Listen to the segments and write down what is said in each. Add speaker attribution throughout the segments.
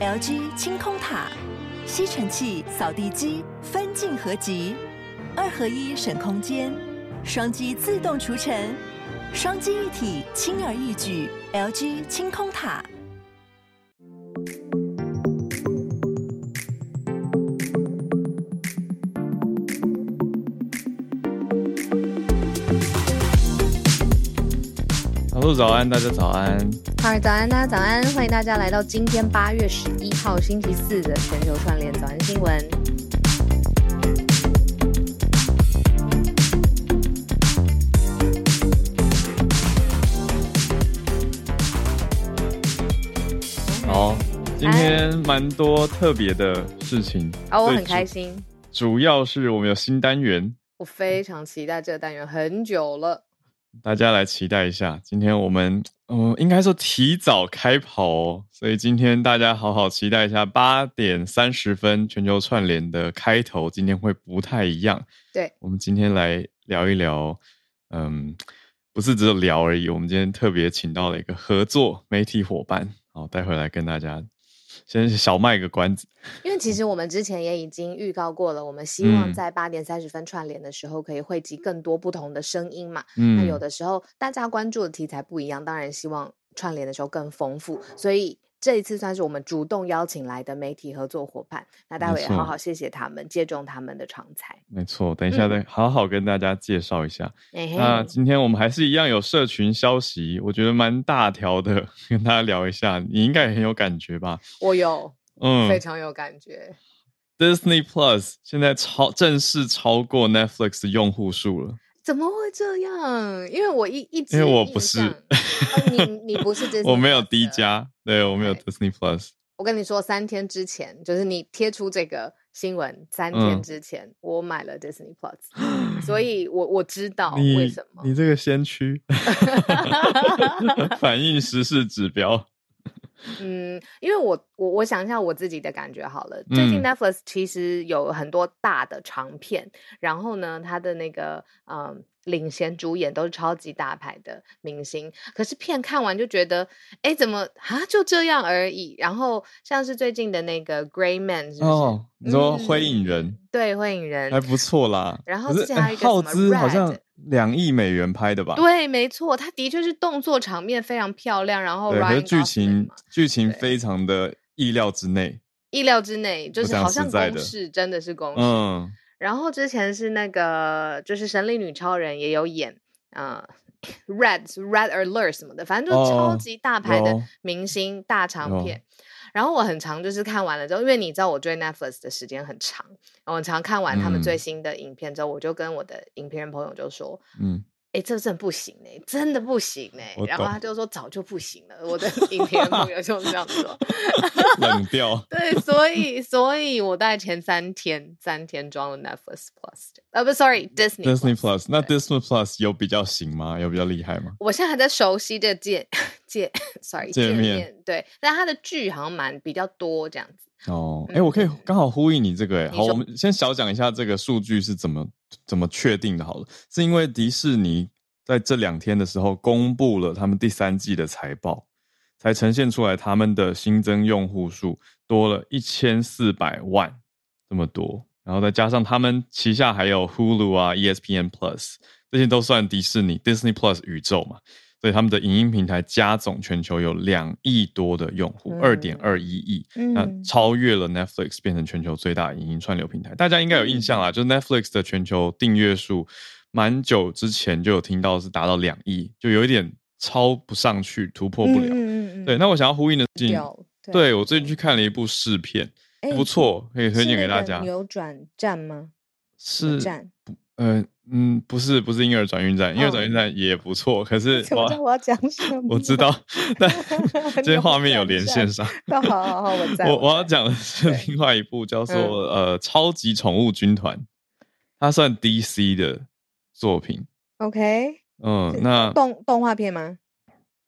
Speaker 1: LG 清空塔，吸尘器、扫地机分镜合集，二合一省空间，双击自动除尘，双击一体轻而易举。LG 清空塔。
Speaker 2: 老陆早安，大家早安。
Speaker 3: 好，早安，大家早安，欢迎大家来到今天八月十一号星期四的全球串联早安新闻。
Speaker 2: 好，今天蛮多特别的事情。
Speaker 3: 啊，我很开心。
Speaker 2: 主要是我们有新单元，
Speaker 3: 我非常期待这个单元很久了。
Speaker 2: 大家来期待一下，今天我们嗯，应该说提早开跑哦，所以今天大家好好期待一下八点三十分全球串联的开头，今天会不太一样。
Speaker 3: 对，
Speaker 2: 我们今天来聊一聊，嗯，不是只有聊而已，我们今天特别请到了一个合作媒体伙伴，好，待会来跟大家。先小卖个关子，
Speaker 3: 因为其实我们之前也已经预告过了，我们希望在八点三十分串联的时候可以汇集更多不同的声音嘛。嗯，那有的时候大家关注的题材不一样，当然希望串联的时候更丰富，所以。这一次算是我们主动邀请来的媒体合作伙伴，那待会也好好谢谢他们，借重他们的长才。
Speaker 2: 没错，等一下再好好跟大家介绍一下。嗯、那今天我们还是一样有社群消息，我觉得蛮大条的，跟大家聊一下，你应该也很有感觉吧？
Speaker 3: 我有，嗯，非常有感觉。
Speaker 2: Disney Plus 现在超正式超过 Netflix 的用户数了。
Speaker 3: 怎么会这样？因为我一一直
Speaker 2: 因为我不是，
Speaker 3: 啊、你 你不是 Disney，
Speaker 2: 我没有 D 加，对，我没有 Disney Plus。
Speaker 3: 我跟你说，三天之前，就是你贴出这个新闻，三天之前、嗯、我买了 Disney Plus，所以我我知道为什么。
Speaker 2: 你，你这个先驱，反映时事指标。
Speaker 3: 嗯，因为我我我想一下我自己的感觉好了。最近 Netflix 其实有很多大的长片，嗯、然后呢，它的那个嗯领衔主演都是超级大牌的明星。可是片看完就觉得，哎，怎么啊就这样而已？然后像是最近的那个 Gray Man 是不是？哦，你说
Speaker 2: 灰影人？嗯、
Speaker 3: 对，灰影人
Speaker 2: 还不错啦。
Speaker 3: 然后之前还有一个什么
Speaker 2: 耗资好像。两亿美元拍的吧？
Speaker 3: 对，没错，它的确是动作场面非常漂亮，然后
Speaker 2: 对，剧情剧情非常的意料之内，
Speaker 3: 意料之内就是好像公式真的是公式。嗯，然后之前是那个就是神力女超人也有演啊、呃、，Red Red Alert 什么的，反正就超级大牌的明星、哦、大长片。然后我很常就是看完了之后，因为你知道我追 Netflix 的时间很长，然后我常看完他们最新的影片之后，嗯、我就跟我的影片人朋友就说，嗯。哎，这真的不行哎，真的不行哎。然后他就说早就不行了，我的影片朋友就是这样说，
Speaker 2: 冷掉。
Speaker 3: 对，所以所以我大概前三天三天装了 Netflix Plus，呃不，sorry，Disney
Speaker 2: Disney Plus。那 Disney Plus 有比较行吗？有比较厉害吗？
Speaker 3: 我现在还在熟悉这界界，sorry，界面。对，但它的剧好像蛮比较多这样子。
Speaker 2: 哦，哎，我可以刚好呼应你这个哎，好，我们先小讲一下这个数据是怎么。怎么确定的？好了，是因为迪士尼在这两天的时候公布了他们第三季的财报，才呈现出来他们的新增用户数多了一千四百万这么多，然后再加上他们旗下还有 Hulu 啊、ESPN Plus 这些都算迪士尼 Disney Plus 宇宙嘛。所以他们的影音平台加总全球有两亿多的用户，二点二一亿，那超越了 Netflix，变成全球最大影音串流平台。大家应该有印象啦，就是 Netflix 的全球订阅数，蛮久之前就有听到是达到两亿，就有一点超不上去，突破不了。嗯、对，那我想要呼应的是，对，对我最近去看了一部试片，不错，可以推荐给大家。
Speaker 3: 扭转站吗？
Speaker 2: 是站，嗯。嗯，不是，不是婴儿转运站，婴儿转运站也不错。可是我
Speaker 3: 我要讲什么？
Speaker 2: 我知道，但这些画面有连线上。
Speaker 3: 好好好，我在。
Speaker 2: 我我要讲的是另外一部叫做呃《超级宠物军团》，它算 DC 的作品。
Speaker 3: OK，
Speaker 2: 嗯，那
Speaker 3: 动动画片吗？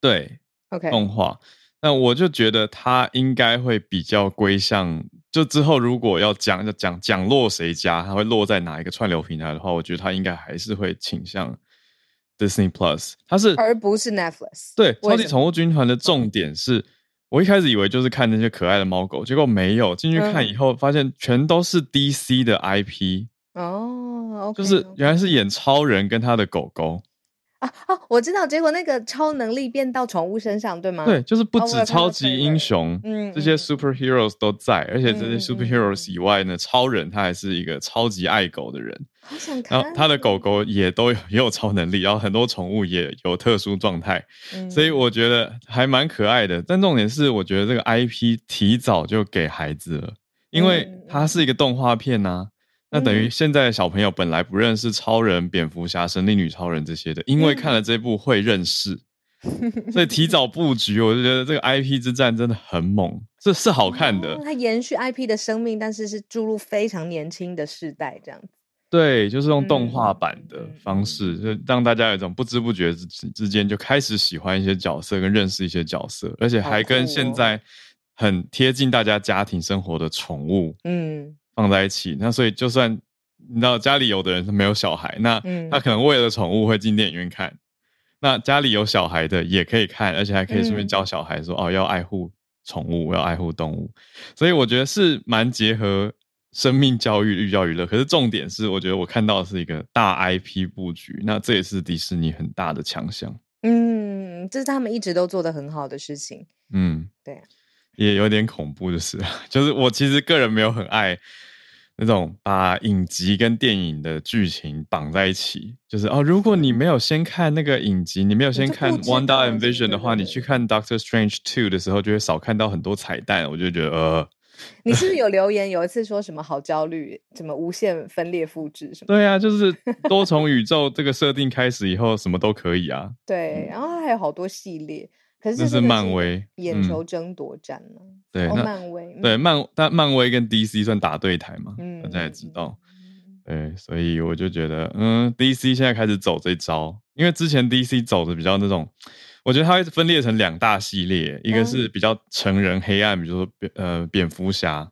Speaker 2: 对
Speaker 3: ，OK，
Speaker 2: 动画。那我就觉得它应该会比较归向。就之后如果要讲要讲讲落谁家，它会落在哪一个串流平台的话，我觉得它应该还是会倾向 Disney Plus。它是
Speaker 3: 而不是 Netflix。
Speaker 2: 对，超级宠物军团的重点是，我一开始以为就是看那些可爱的猫狗，结果没有进去看以后，发现全都是 DC 的 IP
Speaker 3: 哦，
Speaker 2: 就是原来是演超人跟他的狗狗。
Speaker 3: 啊啊！我知道，结果那个超能力变到宠物身上，对吗？
Speaker 2: 对，就是不止超级英雄，嗯，这些 superheroes 都在，而且这些 superheroes 以外呢，超人他还是一个超级爱狗的人，
Speaker 3: 好想看。
Speaker 2: 然后他的狗狗也都有也有超能力，然后很多宠物也有特殊状态，所以我觉得还蛮可爱的。但重点是，我觉得这个 IP 提早就给孩子了，因为它是一个动画片呐。那等于现在的小朋友本来不认识超人、蝙蝠侠、神力女超人这些的，因为看了这部会认识，所以提早布局，我就觉得这个 IP 之战真的很猛，这是好看的。
Speaker 3: 它延续 IP 的生命，但是是注入非常年轻的世代这样子。
Speaker 2: 对，就是用动画版的方式，就让大家有一种不知不觉之之间就开始喜欢一些角色，跟认识一些角色，而且还跟现在很贴近大家家庭生活的宠物，嗯。放在一起，那所以就算你知道家里有的人是没有小孩，那他可能为了宠物会进电影院看。那家里有小孩的也可以看，而且还可以顺便教小孩说、嗯、哦，要爱护宠物，要爱护动物。所以我觉得是蛮结合生命教育、寓教于乐。可是重点是，我觉得我看到的是一个大 IP 布局，那这也是迪士尼很大的强项。
Speaker 3: 嗯，这是他们一直都做的很好的事情。
Speaker 2: 嗯，
Speaker 3: 对。
Speaker 2: 也有点恐怖，就是，就是我其实个人没有很爱那种把影集跟电影的剧情绑在一起，就是哦，如果你没有先看那个影集，你没有先看《Wanda and Vision》的话，你去看《Doctor Strange Two》的时候，就会少看到很多彩蛋，我就觉得呃，
Speaker 3: 你是不是有留言有一次说什么好焦虑，什么无限分裂复制什么？
Speaker 2: 对啊，就是多重宇宙这个设定开始以后，什么都可以啊。
Speaker 3: 对，然后还有好多系列。可是
Speaker 2: 这是漫威
Speaker 3: 眼球争夺战呢？
Speaker 2: 对，
Speaker 3: 漫威
Speaker 2: 对漫，但漫威跟 DC 算打对台嘛？嗯大家也知道。对，所以我就觉得，嗯，DC 现在开始走这招，因为之前 DC 走的比较那种，我觉得它会分裂成两大系列，一个是比较成人黑暗，比如说蝙呃蝙蝠侠。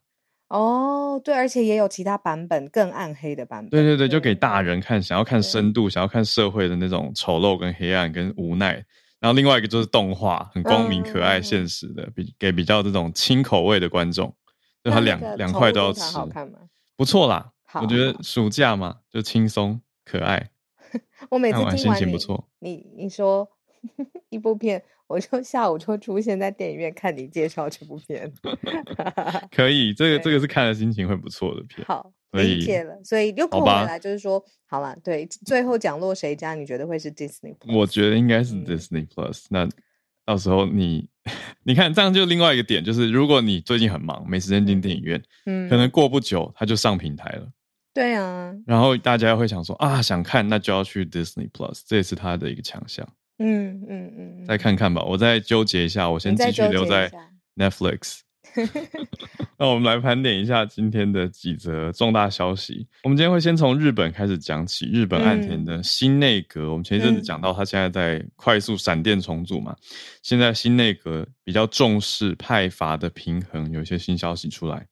Speaker 3: 哦，对，而且也有其他版本更暗黑的版本。
Speaker 2: 对对对，就给大人看，想要看深度，想要看社会的那种丑陋跟黑暗跟无奈。然后另外一个就是动画，很光明、可爱、现实的，比给比较这种轻口味的观众，就他两两块都要吃。
Speaker 3: 好看吗？
Speaker 2: 不错啦，我觉得暑假嘛，就轻松可爱。
Speaker 3: 我每次听完
Speaker 2: 心情不错。
Speaker 3: 你你说 一部片，我就下午就出现在电影院看你介绍这部片。
Speaker 2: 可以，这个这个是看了心情会不错的片。
Speaker 3: 好。理解了，所以又扣回来，就是说，好了，对，最后讲落谁家？你觉得会是 Disney？
Speaker 2: 我觉得应该是 Disney Plus。那到时候你，你看这样就另外一个点，就是如果你最近很忙，没时间进电影院，嗯，可能过不久它就上平台了。
Speaker 3: 对啊。
Speaker 2: 然后大家会想说啊，想看那就要去 Disney Plus，这也是它的一个强项。
Speaker 3: 嗯嗯嗯。
Speaker 2: 再看看吧，我再纠结一下，我先继续留在 Netflix。那我们来盘点一下今天的几则重大消息。我们今天会先从日本开始讲起。日本岸田的新内阁，嗯、我们前一阵子讲到，他现在在快速闪电重组嘛。现在新内阁比较重视派阀的平衡，有一些新消息出来。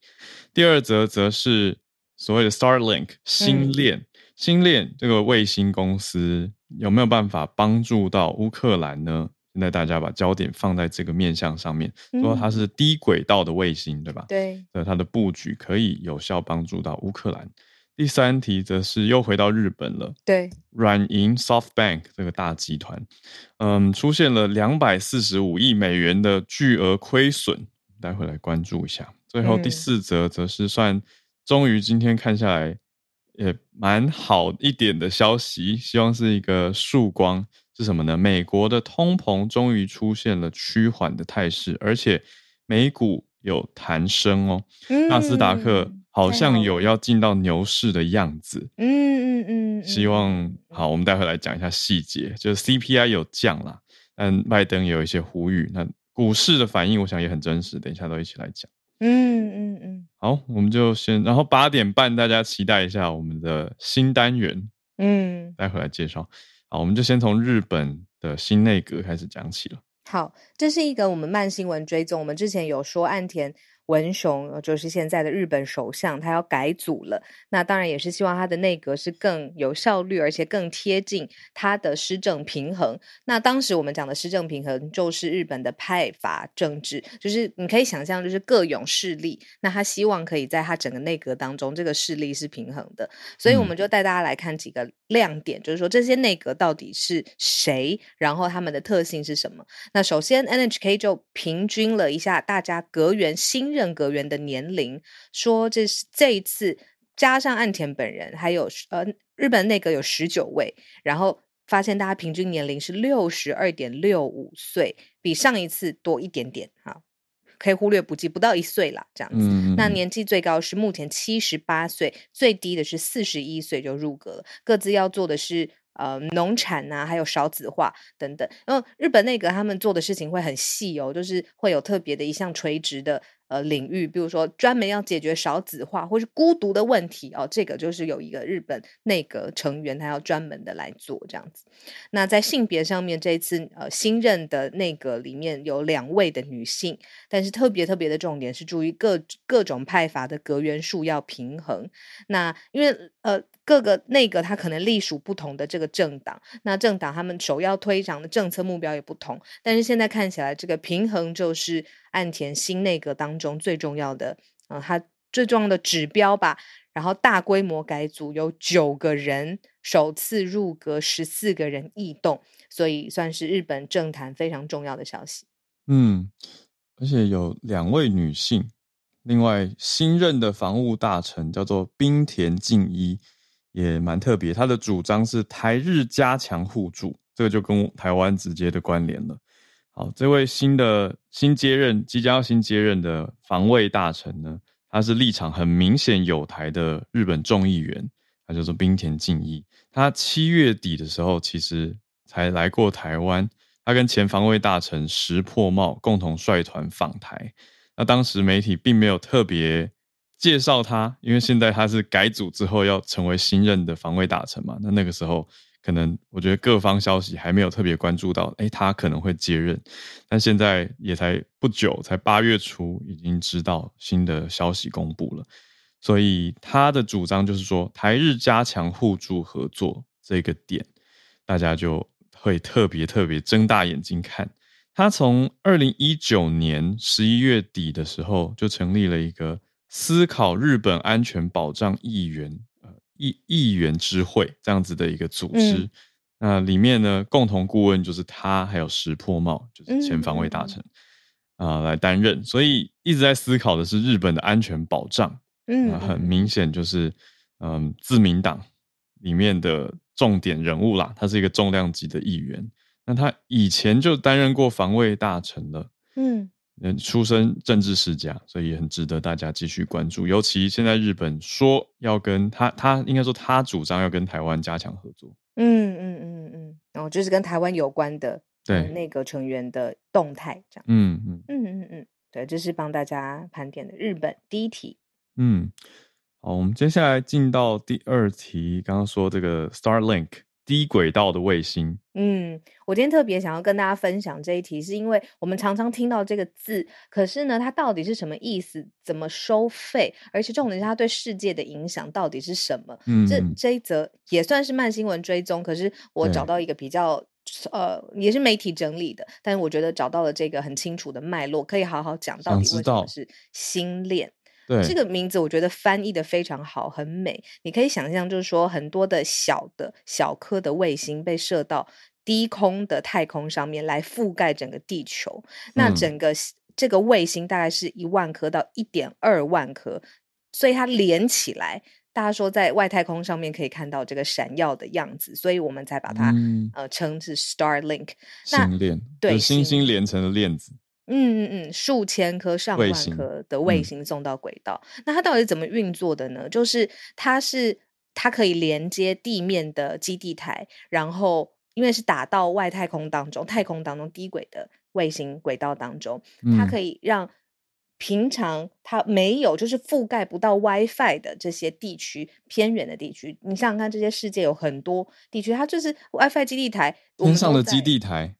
Speaker 2: 第二则则是所谓的 Starlink 星链，嗯、星链这个卫星公司有没有办法帮助到乌克兰呢？现在大家把焦点放在这个面向上面，说它是低轨道的卫星，对吧？
Speaker 3: 对，
Speaker 2: 它的布局可以有效帮助到乌克兰。第三题则是又回到日本了，
Speaker 3: 对，
Speaker 2: 软银 SoftBank 这个大集团，嗯，出现了两百四十五亿美元的巨额亏损，待会来关注一下。最后第四则则是算，终于今天看下来也蛮好一点的消息，希望是一个曙光。是什么呢？美国的通膨终于出现了趋缓的态势，而且美股有弹升哦。嗯、纳斯达克好像有要进到牛市的样子。嗯嗯嗯。希望好，我们待会来讲一下细节。就是 CPI 有降啦，但拜登也有一些呼吁。那股市的反应，我想也很真实。等一下都一起来讲。嗯嗯嗯。好，我们就先，然后八点半大家期待一下我们的新单元。嗯，待会来介绍。好，我们就先从日本的新内阁开始讲起了。
Speaker 3: 好，这是一个我们慢新闻追踪。我们之前有说岸田文雄，就是现在的日本首相，他要改组了。那当然也是希望他的内阁是更有效率，而且更贴近他的施政平衡。那当时我们讲的施政平衡，就是日本的派阀政治，就是你可以想象，就是各种势力。那他希望可以在他整个内阁当中，这个势力是平衡的。所以我们就带大家来看几个亮点，嗯、就是说这些内阁到底是谁，然后他们的特性是什么。那首先 NHK 就平均了一下大家阁员新任阁员的年龄，说这是这一次加上岸田本人，还有呃日本内阁有十九位，然后发现大家平均年龄是六十二点六五岁，比上一次多一点点哈，可以忽略不计，不到一岁啦，这样子。那年纪最高是目前七十八岁，最低的是四十一岁就入阁了，各自要做的是。呃，农产呐、啊，还有少子化等等。然后日本内阁他们做的事情会很细哦，就是会有特别的一项垂直的呃领域，比如说专门要解决少子化或是孤独的问题哦，这个就是有一个日本内阁成员他要专门的来做这样子。那在性别上面，这一次呃新任的内阁里面有两位的女性，但是特别特别的重点是注意各各种派阀的阁员数要平衡。那因为呃。各个内阁他可能隶属不同的这个政党，那政党他们首要推展的政策目标也不同，但是现在看起来这个平衡就是岸田新内阁当中最重要的，嗯、呃，它最重要的指标吧。然后大规模改组有九个人首次入阁，十四个人异动，所以算是日本政坛非常重要的消息。
Speaker 2: 嗯，而且有两位女性，另外新任的防务大臣叫做滨田靖一。也蛮特别，他的主张是台日加强互助，这个就跟台湾直接的关联了。好，这位新的新接任、即将要新接任的防卫大臣呢，他是立场很明显友台的日本众议员，他叫做滨田敬一。他七月底的时候其实才来过台湾，他跟前防卫大臣石破茂共同率团访台。那当时媒体并没有特别。介绍他，因为现在他是改组之后要成为新任的防卫大臣嘛，那那个时候可能我觉得各方消息还没有特别关注到，诶，他可能会接任，但现在也才不久，才八月初，已经知道新的消息公布了，所以他的主张就是说，台日加强互助合作这个点，大家就会特别特别睁大眼睛看。他从二零一九年十一月底的时候就成立了一个。思考日本安全保障议员议议员之会这样子的一个组织，嗯、那里面呢，共同顾问就是他，还有石破茂，就是前防卫大臣啊、嗯呃、来担任，所以一直在思考的是日本的安全保障。嗯、呃，很明显就是嗯、呃，自民党里面的重点人物啦，他是一个重量级的议员，那他以前就担任过防卫大臣了。嗯。嗯，出身政治世家，所以也很值得大家继续关注。尤其现在日本说要跟他，他应该说他主张要跟台湾加强合作。嗯嗯嗯嗯，然后就是跟台湾有关的对那个成员的动态这样。嗯嗯嗯嗯嗯，对，这是帮大家盘点的日本第一题。嗯，好，我们接下来进到第二题，刚刚说这个 Starlink。低轨道的卫星，嗯，我今天特别想要跟大家分享这一题，是因为我们常常听到这个字，可是呢，它到底是什么意思？怎么收费？而且重点是它对世界的影响到底是什么？嗯，这这一则也算是慢新闻追踪，可是我找到一个比较呃，也是媒体整理的，但是我觉得找到了这个很清楚的脉络，可以好好讲到底为什么是星链。对这个名字我觉得翻译的非常好，很美。你可以想象，就是说很多的小的小颗的卫星被射到低空的太空上面来覆盖整个地球。嗯、那整个这个卫星大概是一万颗到一点二万颗，所以它连起来，大家说在外太空上面可以看到这个闪耀的样子，所以我们才把它、嗯、呃称是 Starlink。星链，对，星星连成的链子。嗯嗯嗯，数千颗、上万颗的卫星送到轨道，嗯、那它到底是怎么运作的呢？就是它是它可以连接地面的基地台，然后因为是打到外太空当中，太空当中低轨的卫星轨道当中，它可以让平常它没有，就是覆盖不到 WiFi 的这些地区，偏远的地区，你想想看，这些世界有很多地区，它就是 WiFi 基地台，天上的基地台，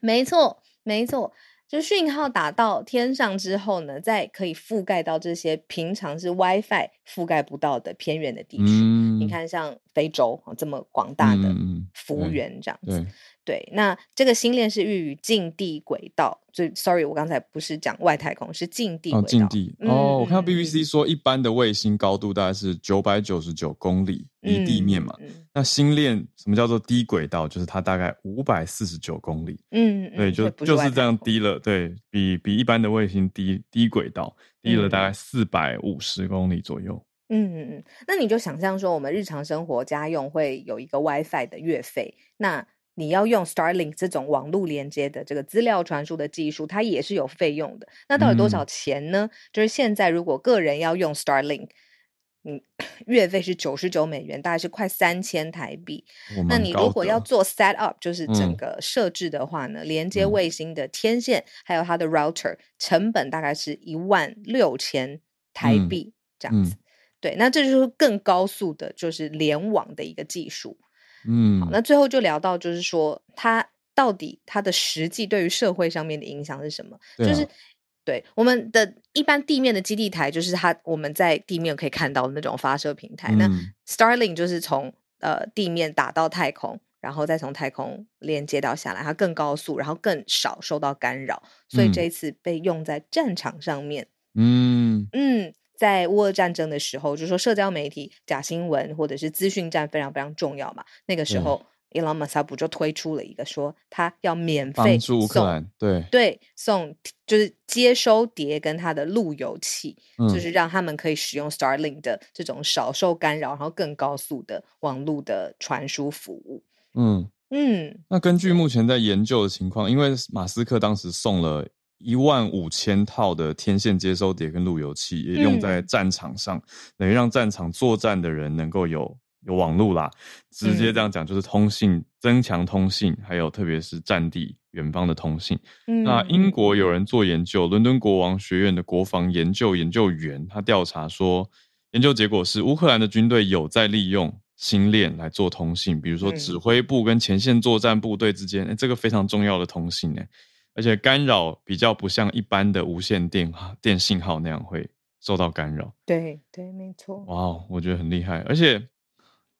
Speaker 2: 没错，没错。
Speaker 3: 就讯号打到天上之后呢，再可以覆盖到这些平常是 WiFi 覆盖不到的偏远的地区。嗯、你看，像非洲这么广大的幅员这样子。嗯对，那这个星链是寓于近地轨道。所以，sorry，我刚才不是讲外太空，是近地轨道。哦，
Speaker 2: 近地。嗯、哦，我看到 BBC 说，一般的卫星高度大概是九百九十九公里离地面嘛。那星链什么叫做低轨道？就是它大概五百四十九公里。嗯，对，就就是这样低了，对比比一般的卫星低低轨道低了大概四百五十公里左右。
Speaker 3: 嗯嗯嗯。那你就想象说，我们日常生活家用会有一个 WiFi 的月费，那。你要用 Starlink 这种网络连接的这个资料传输的技术，它也是有费用的。那到底多少钱呢？嗯、就是现在如果个人要用 Starlink，嗯，月费是九十九美元，大概是快三千台币。那你如果要做 set up，就是整个设置的话呢，嗯、连接卫星的天线、嗯、还有它的 router，成本大概是一万六千台币这样子。对，那这就是更高速的，就是联网的一个技术。嗯，好，那最后就聊到，就是说，它到底它的实际对于社会上面的影响是什么？啊、就是对我们的一般地面的基地台，就是它我们在地面可以看到的那种发射平台。嗯、那 Starlink 就是从呃地面打到太空，然后再从太空连接到下来，它更高速，然后更少受到干扰，所以这一次被用在战场上面。嗯嗯。在乌俄战争的时候，就是说社交媒体假新闻或者是资讯战非常非常重要嘛。那个时候，伊隆马斯克就推出了一个说，他要免
Speaker 2: 费送对
Speaker 3: 对，送就是接收碟跟他的路由器，嗯、就是让他们可以使用 Starlink 的这种少受干扰，然后更高速的网络的传输服务。嗯
Speaker 2: 嗯，那根据目前在研究的情况，因为马斯克当时送了。一万五千套的天线接收碟跟路由器也用在战场上，嗯、等于让战场作战的人能够有有网路啦。直接这样讲就是通信，嗯、增强通信，还有特别是战地远方的通信。嗯、那英国有人做研究，伦敦国王学院的国防研究研究员他调查说，研究结果是乌克兰的军队有在利用星链来做通信，比如说指挥部跟前线作战部队之间，嗯欸、这个非常重要的通信哎。而且干扰比较不像一般的无线电电信号那样会受到干扰。
Speaker 3: 对对，没错。
Speaker 2: 哇我觉得很厉害。而且，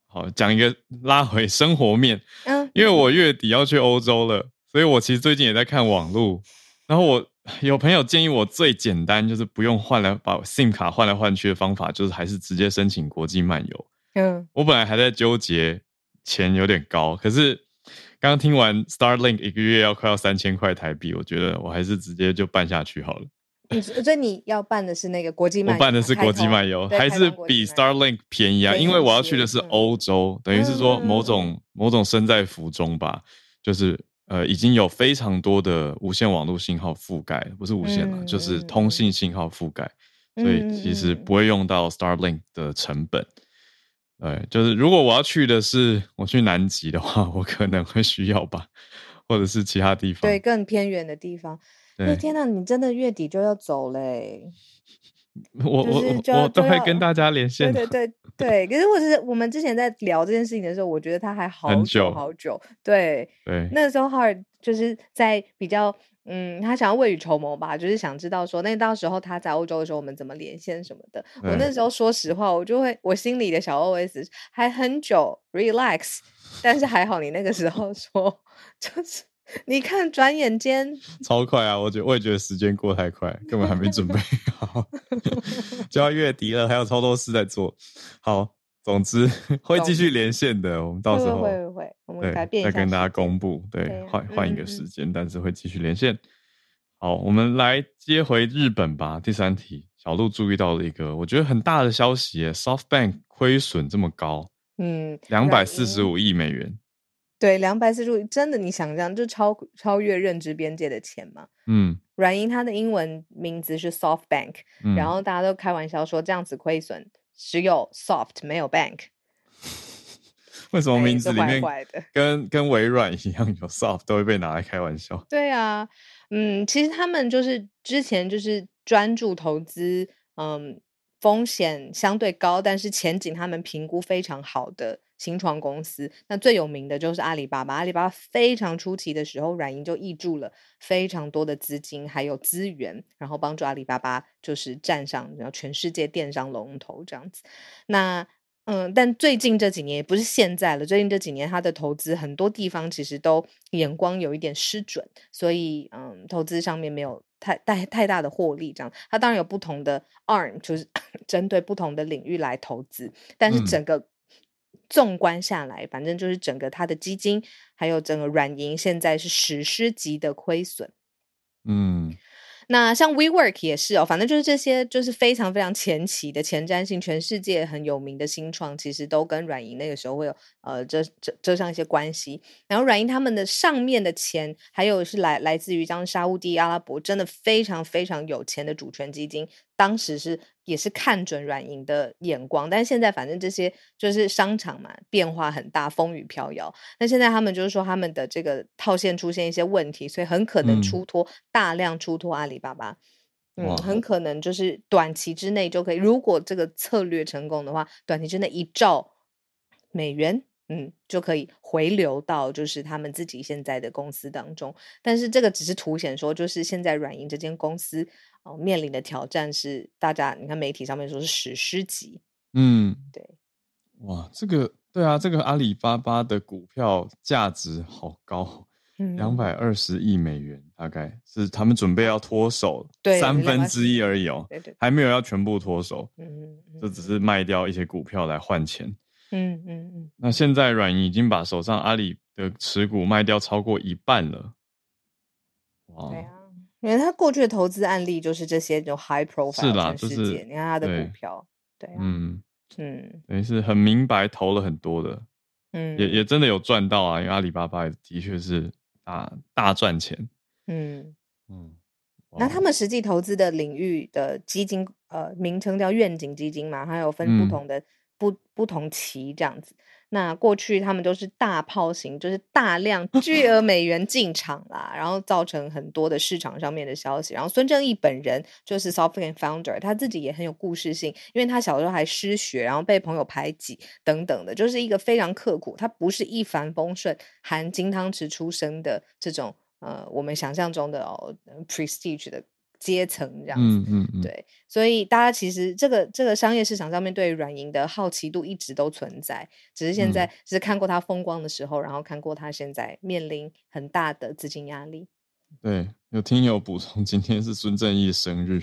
Speaker 2: 好讲一个拉回生活面，嗯，因为我月底要去欧洲了，所以我其实最近也在看网路。然后我有朋友建议我最简单就是不用换来把 SIM 卡换来换去的方法，就是还是直接申请国际漫游。嗯，我本来还在纠结，钱有点高，可是。刚刚听完 Starlink 一个月要快要三千块台币，我觉得我还是直接就办下去好了。
Speaker 3: 所以你要办的是那个国际漫游？
Speaker 2: 我办的是国际漫游，还是比 Starlink 便宜啊？因为我要去的是欧洲，等于是说某种、嗯、某种身在福中吧，就是呃已经有非常多的无线网络信号覆盖，不是无线了，嗯、就是通信信号覆盖，所以其实不会用到 Starlink 的成本。对，就是如果我要去的是我去南极的话，我可能会需要吧，或者是其他地方，
Speaker 3: 对，更偏远的地方。对，天哪，你真的月底就要走嘞！
Speaker 2: 我我我都会跟大家连线。
Speaker 3: 对对对 对，可是我是我们之前在聊这件事情的时候，我觉得他还好久好久。对对，那个时候哈尔就是在比较。嗯，他想要未雨绸缪吧，就是想知道说，那到时候他在欧洲的时候，我们怎么连线什么的。对我那时候说实话，我就会我心里的小 OS 还很久 relax，但是还好你那个时候说，就是你看转眼间
Speaker 2: 超快啊！我觉我也觉得时间过太快，根本还没准备好，就要月底了，还有超多事在做。好。总之 会继续连线的，我们到时候
Speaker 3: 会会会，我们改变
Speaker 2: 再跟大家公布，对，换换一个时间，但是会继续连线。好，我们来接回日本吧。第三题，小鹿注意到了一个我觉得很大的消息，SoftBank 亏损这么高，嗯，两百四十五亿美元，
Speaker 3: 对，两百四十五亿，真的你想象就超超越认知边界的钱嘛？嗯，软银它的英文名字是 SoftBank，然后大家都开玩笑说这样子亏损。只有 soft 没有 bank，
Speaker 2: 为什么名字里面跟跟微软一样有 soft 都会被拿来开玩笑？
Speaker 3: 对啊，嗯，其实他们就是之前就是专注投资，嗯，风险相对高，但是前景他们评估非常好的新创公司。那最有名的就是阿里巴巴。阿里巴巴非常初期的时候，软银就挹注了非常多的资金还有资源，然后帮助阿里巴巴就是站上然后全世界电商龙头这样子。那嗯，但最近这几年也不是现在了。最近这几年，他的投资很多地方其实都眼光有一点失准，所以嗯，投资上面没有太太太大的获利。这样，他当然有不同的 arm，就是 针对不同的领域来投资。但是整个纵观下来，嗯、反正就是整个它的基金还有整个软银现在是史诗级的亏损。嗯。那像 WeWork 也是哦，反正就是这些，就是非常非常前期的前瞻性，全世界很有名的新创，其实都跟软银那个时候会有呃这这这上一些关系。然后软银他们的上面的钱，还有是来来自于像沙乌地阿拉伯，真的非常非常有钱的主权基金。当时是也是看准软银的眼光，但是现在反正这些就是商场嘛，变化很大，风雨飘摇。那现在他们就是说他们的这个套现出现一些问题，所以很可能出脱、嗯、大量出脱阿里巴巴，嗯，很可能就是短期之内就可以，如果这个策略成功的话，短期之内一兆美元，嗯，就可以回流到就是他们自己现在的公司当中。但是这个只是凸显说，就是现在软银这间公司。哦，面临的挑战是大家，你看媒体上面说是史诗级，嗯，对，
Speaker 2: 哇，这个对啊，这个阿里巴巴的股票价值好高，两百二十亿美元，大概是他们准备要脱手三分之一而已哦，对对，还没有要全部脱手，嗯嗯，这只是卖掉一些股票来换钱，嗯嗯嗯，那现在软银已经把手上阿里的持股卖掉超过一半了，
Speaker 3: 哇。因为他过去的投资案例就是这些，就 high profile 是啦，就是，你看他的股票，对，对啊，嗯
Speaker 2: 嗯，等于是很明白投了很多的，嗯，也也真的有赚到啊，因为阿里巴巴的确是大大赚钱，
Speaker 3: 嗯。嗯，那他们实际投资的领域的基金，呃，名称叫愿景基金嘛，还有分不同的不、嗯、不同期这样子。那过去他们都是大炮型，就是大量巨额美元进场啦，然后造成很多的市场上面的消息。然后孙正义本人就是 SoftBank founder，他自己也很有故事性，因为他小时候还失学，然后被朋友排挤等等的，就是一个非常刻苦。他不是一帆风顺、含金汤匙出生的这种呃，我们想象中的哦 prestige 的。阶层这样子，嗯嗯嗯，对，所以大家其实这个这个商业市场上面对软银的好奇度一直都存在，只是现在只是看过它风光的时候，然后看过它现在面临很大的资金压力。
Speaker 2: 对，有听友补充，今天是孙正义生日，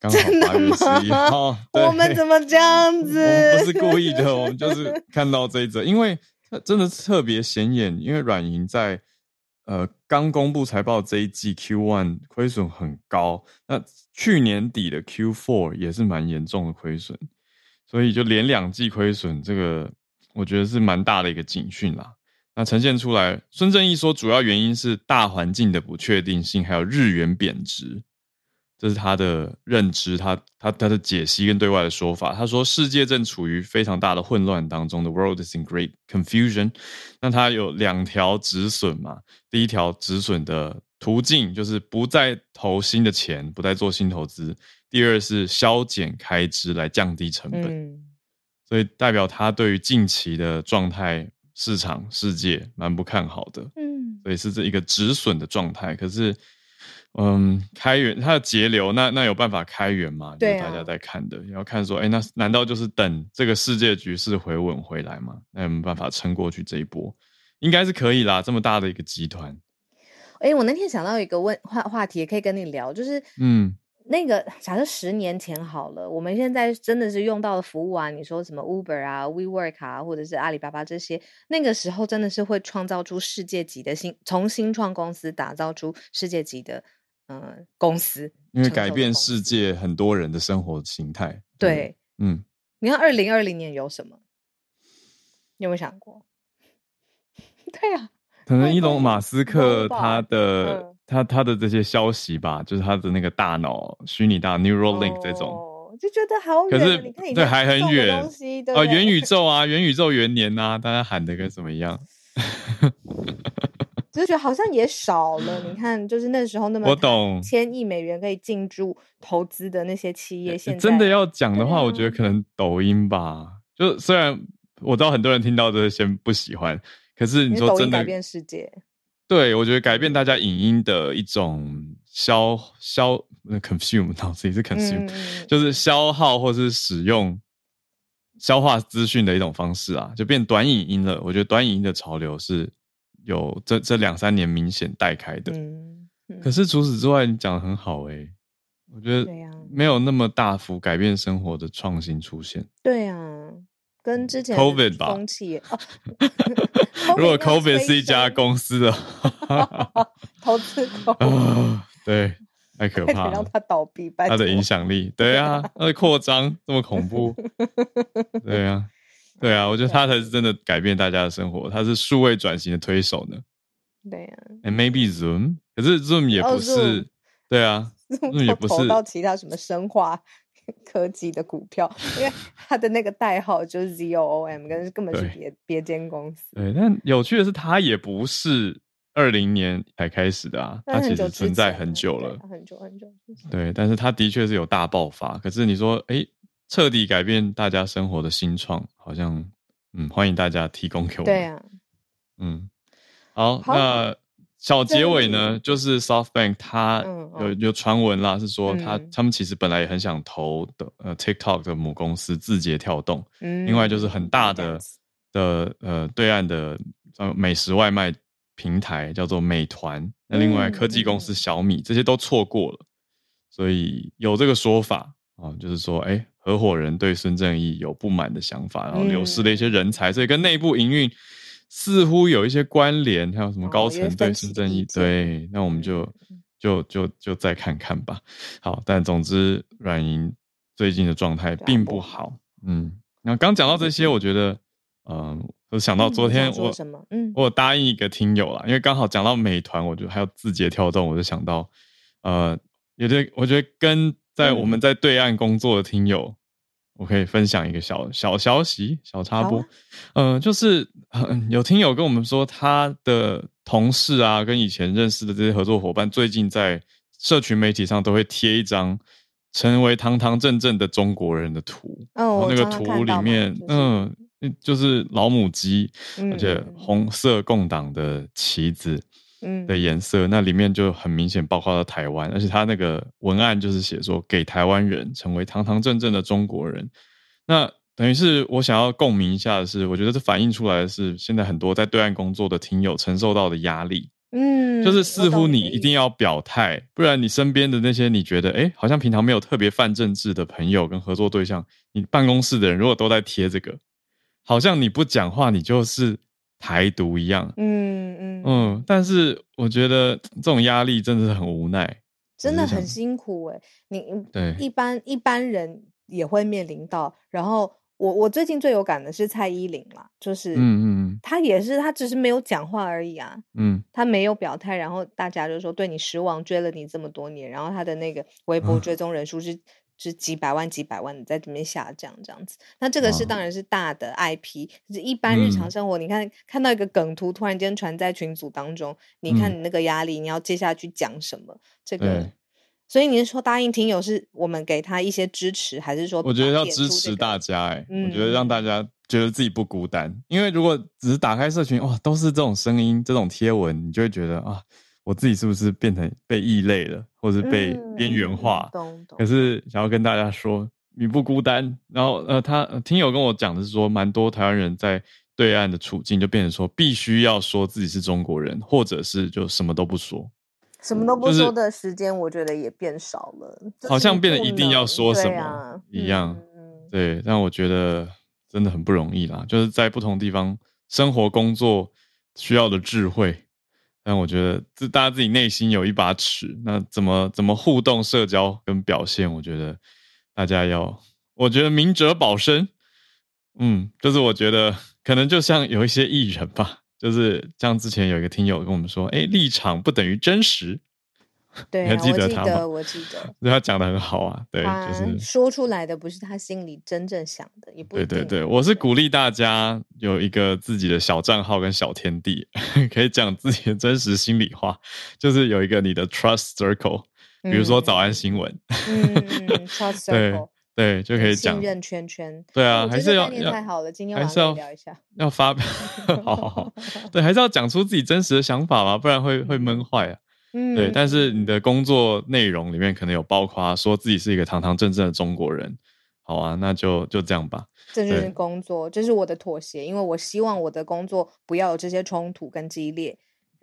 Speaker 2: 刚好八月十一号。
Speaker 3: 我们怎么这样子？
Speaker 2: 我不是故意的，我们就是看到这一则，因为真的特别显眼，因为软银在。呃，刚公布财报这一季 Q1 亏损很高，那去年底的 Q4 也是蛮严重的亏损，所以就连两季亏损，这个我觉得是蛮大的一个警讯啦。那呈现出来，孙正义说主要原因是大环境的不确定性，还有日元贬值。这是他的认知，他他他的解析跟对外的说法。他说，世界正处于非常大的混乱当中，The world is in great confusion。那他有两条止损嘛？第一条止损的途径就是不再投新的钱，不再做新投资；第二是削减开支来降低成本。嗯、所以代表他对于近期的状态、市场、世界蛮不看好的。嗯，所以是这一个止损的状态。可是。嗯，开源它的节流，那那有办法开源吗？对、啊，大家在看的，要看说，哎、欸，那难道就是等这个世界局势回稳回来吗？那有没有办法撑过去这一波？应该是可以啦，这么大的一个集团。
Speaker 3: 哎、欸，我那天想到一个问话话题，也可以跟你聊，就是嗯，那个假设十年前好了，我们现在真的是用到的服务啊，你说什么 Uber 啊、WeWork 啊，或者是阿里巴巴这些，那个时候真的是会创造出世界级的新，从新创公司打造出世界级的。嗯，公司
Speaker 2: 因为改变世界很多人的生活形
Speaker 3: 态。对，嗯，你看二零二零年有什么？你有没有想过？对啊，
Speaker 2: 可能伊隆马斯克他的、嗯、他他的这些消息吧，就是他的那个大脑虚拟大 Neuralink 这种，
Speaker 3: 哦、就觉得好远。
Speaker 2: 可是你看，对，还很远啊，元宇宙啊，元宇宙元年啊，大家喊的跟什么一样？
Speaker 3: 只是觉得好像也少了，你看，就是那时候那么我懂。千亿美元可以进驻投资的那些企业，现在
Speaker 2: 真的要讲的话，我觉得可能抖音吧。就虽然我知道很多人听到这先不喜欢，可是你说真的
Speaker 3: 改变世界，
Speaker 2: 对，我觉得改变大家影音的一种消消 consume，脑子里是 consume，、嗯、就是消耗或是使用消化资讯的一种方式啊，就变短影音了。我觉得短影音的潮流是有这这两三年明显带开的。嗯嗯、可是除此之外，你讲的很好哎、欸，我觉得没有那么大幅改变生活的创新出现。
Speaker 3: 对啊。跟之前
Speaker 2: COVID 吧，如果 COVID 是一家公司的
Speaker 3: 投资公
Speaker 2: 司，对，太可 怕了，
Speaker 3: 让它倒闭，
Speaker 2: 它的影响力，对啊，它的扩张这么恐怖，对啊，对啊，我觉得它才是真的改变大家的生活，它是数位转型的推手呢。
Speaker 3: 对啊
Speaker 2: ，And maybe Zoom，可是 Zoom 也不是，对啊，
Speaker 3: Zoom 也不是到其他什么生化。科技的股票，因为它的那个代号就是 ZOOM，跟根本是别别间公司。
Speaker 2: 对，但有趣的是，它也不是二零年才开始的啊，它其实存在很久了，
Speaker 3: 很久很久。
Speaker 2: 对，但是它的确是有大爆发。可是你说，哎、欸，彻底改变大家生活的新创，好像，嗯，欢迎大家提供给我们。
Speaker 3: 对啊，
Speaker 2: 嗯，好，好。那。小结尾呢，就是 SoftBank 它有有传闻啦，是说他他们其实本来也很想投的呃 TikTok 的母公司字节跳动，另外就是很大的的呃对岸的呃美食外卖平台叫做美团，那另外科技公司小米这些都错过了，所以有这个说法啊，就是说哎合伙人对孙正义有不满的想法，然后流失了一些人才，所以跟内部营运。似乎有一些关联，还有什么高层对孙正义？对，那我们就就就就再看看吧。好，但总之软银最近的状态并不好。嗯，那刚讲到这些，我觉得，嗯，我想到昨天我，嗯，我答应一个听友啦，因为刚好讲到美团，我就还有字节跳动，我就想到，呃，有的我觉得跟在我们在对岸工作的听友。我可以分享一个小小消息、小插播，嗯、啊呃，就是、呃、有听友跟我们说，他的同事啊，跟以前认识的这些合作伙伴，最近在社群媒体上都会贴一张成为堂堂正正的中国人的图。哦，那个图里面，嗯、呃，就是老母鸡，而且红色共党的旗子。的颜色，那里面就很明显包括了台湾，而且他那个文案就是写说给台湾人成为堂堂正正的中国人。那等于是我想要共鸣一下的是，我觉得这反映出来的是现在很多在对岸工作的听友承受到的压力。嗯，就是似乎你一定要表态，不然你身边的那些你觉得哎，好像平常没有特别犯政治的朋友跟合作对象，你办公室的人如果都在贴这个，好像你不讲话，你就是。台独一样，嗯嗯嗯，但是我觉得这种压力真的是很无奈，
Speaker 3: 真的很辛苦哎、欸。你对一般一般人也会面临到。然后我我最近最有感的是蔡依林啦，就是嗯嗯，她也是她只是没有讲话而已啊，嗯，她没有表态，然后大家就说对你失望，追了你这么多年，然后她的那个微博追踪人数是。嗯是几百万、几百万的在这边下降，这样子。那这个是当然是大的 IP，就是一般日常生活。你看看到一个梗图，突然间传在群组当中，你看你那个压力，你要接下去讲什么？这个，所以你是说答应听友是我们给他一些支持，还是说
Speaker 2: 我觉得要支持大家？哎，我觉得让大家觉得自己不孤单。因为如果只是打开社群，哇，都是这种声音、这种贴文，你就会觉得啊。我自己是不是变成被异类了，或是被边缘化？嗯、可是想要跟大家说，你不孤单。然后呃，他听友跟我讲的是说，蛮多台湾人在对岸的处境就变成说，必须要说自己是中国人，或者是就什么都不说。
Speaker 3: 什么都不说的时间，我觉得也变少了，
Speaker 2: 就是、好像变得一定要说什么、啊、一样。嗯、对，但我觉得真的很不容易啦，就是在不同地方生活工作需要的智慧。但我觉得，这大家自己内心有一把尺，那怎么怎么互动、社交跟表现，我觉得大家要，我觉得明哲保身，嗯，就是我觉得可能就像有一些艺人吧，就是像之前有一个听友跟我们说，哎，立场不等于真实。
Speaker 3: 对、啊，
Speaker 2: 还记得他吗？
Speaker 3: 我记得，
Speaker 2: 所以 他讲的很好啊。对，就是
Speaker 3: 说出来的不是他心里真正想的，也不对
Speaker 2: 对对。我是鼓励大家有一个自己的小账号跟小天地，可以讲自己的真实心里话，就是有一个你的 trust circle，比如说早安新闻，
Speaker 3: 嗯，嗯，trust circle，
Speaker 2: 对，就可以讲
Speaker 3: 信任圈圈。
Speaker 2: 对啊，还是要
Speaker 3: 太好了，今天
Speaker 2: 晚上要
Speaker 3: 聊一下，
Speaker 2: 要发表，好好好，对，还是要讲出自己真实的想法嘛，不然会会闷坏啊。嗯，对，但是你的工作内容里面可能有包括说自己是一个堂堂正正的中国人，好啊，那就就这样吧。
Speaker 3: 这就是工作，这是我的妥协，因为我希望我的工作不要有这些冲突跟激烈。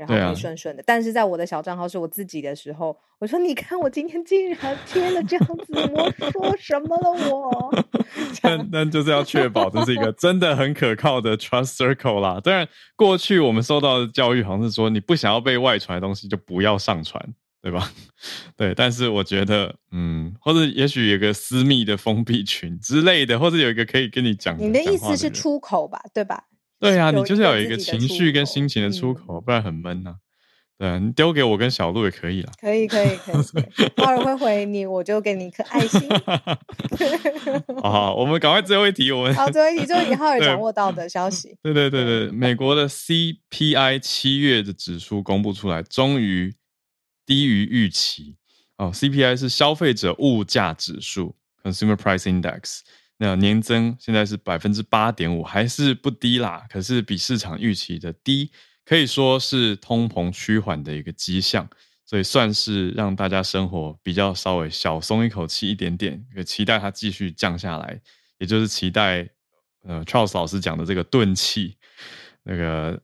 Speaker 3: 然后一顺顺的，啊、但是在我的小账号是我自己的时候，我说：“你看，我今天竟然贴了这样子，我说什么了我？”我
Speaker 2: 但但就是要确保这是一个真的很可靠的 trust circle 啦。当然，过去我们受到的教育好像是说，你不想要被外传的东西就不要上传，对吧？对，但是我觉得，嗯，或者也许有个私密的封闭群之类的，或者有一个可以跟你讲。
Speaker 3: 你的意思是出口吧？对吧？
Speaker 2: 对呀、啊，你就是要有一个情绪跟心情的出口，嗯、不然很闷呐、啊。对啊，你丢给我跟小鹿也可以啦。
Speaker 3: 可以，可以，可以。浩尔会回你，我就给你一颗爱心。
Speaker 2: 好，我们赶快最后一题。我们
Speaker 3: 好，最后一题就是以浩尔 掌握到的消息。
Speaker 2: 对对对对，美国的 CPI 七月的指数公布出来，终于低于预期。哦，CPI 是消费者物价指数 （Consumer Price Index）。那年增现在是百分之八点五，还是不低啦。可是比市场预期的低，可以说是通膨趋缓的一个迹象，所以算是让大家生活比较稍微小松一口气一点点。也期待它继续降下来，也就是期待呃 Charles 老师讲的这个钝器，那个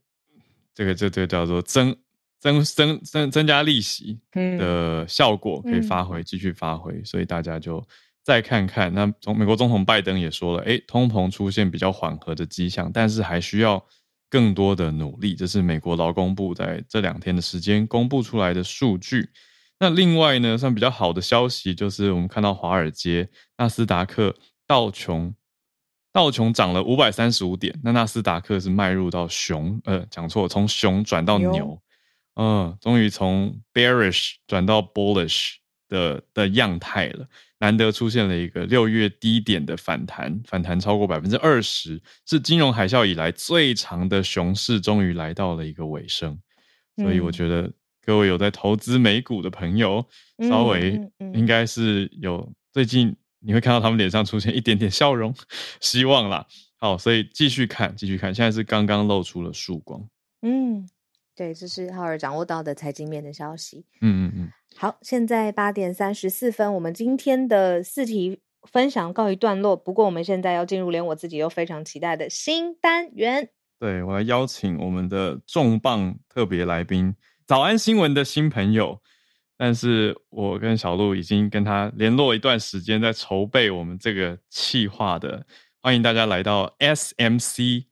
Speaker 2: 这个这个叫做增增增增增加利息的效果可以发挥，继续发挥，所以大家就。再看看，那从美国总统拜登也说了，诶，通膨出现比较缓和的迹象，但是还需要更多的努力。这是美国劳工部在这两天的时间公布出来的数据。那另外呢，算比较好的消息就是，我们看到华尔街纳斯达克道琼道琼涨了五百三十五点，那纳斯达克是迈入到熊，呃，讲错，从熊转到牛，嗯，终于从 bearish 转到 bullish 的的样态了。难得出现了一个六月低点的反弹，反弹超过百分之二十，是金融海啸以来最长的熊市，终于来到了一个尾声。所以我觉得各位有在投资美股的朋友，嗯、稍微应该是有最近你会看到他们脸上出现一点点笑容，希望啦。好，所以继续看，继续看，现在是刚刚露出了曙光。
Speaker 3: 嗯。对，这是浩尔掌握到的财经面的消息。
Speaker 2: 嗯嗯嗯。
Speaker 3: 好，现在八点三十四分，我们今天的四题分享告一段落。不过，我们现在要进入连我自己都非常期待的新单元。
Speaker 2: 对，我来邀请我们的重磅特别来宾，早安新闻的新朋友。但是我跟小鹿已经跟他联络一段时间，在筹备我们这个企划的。欢迎大家来到 SMC。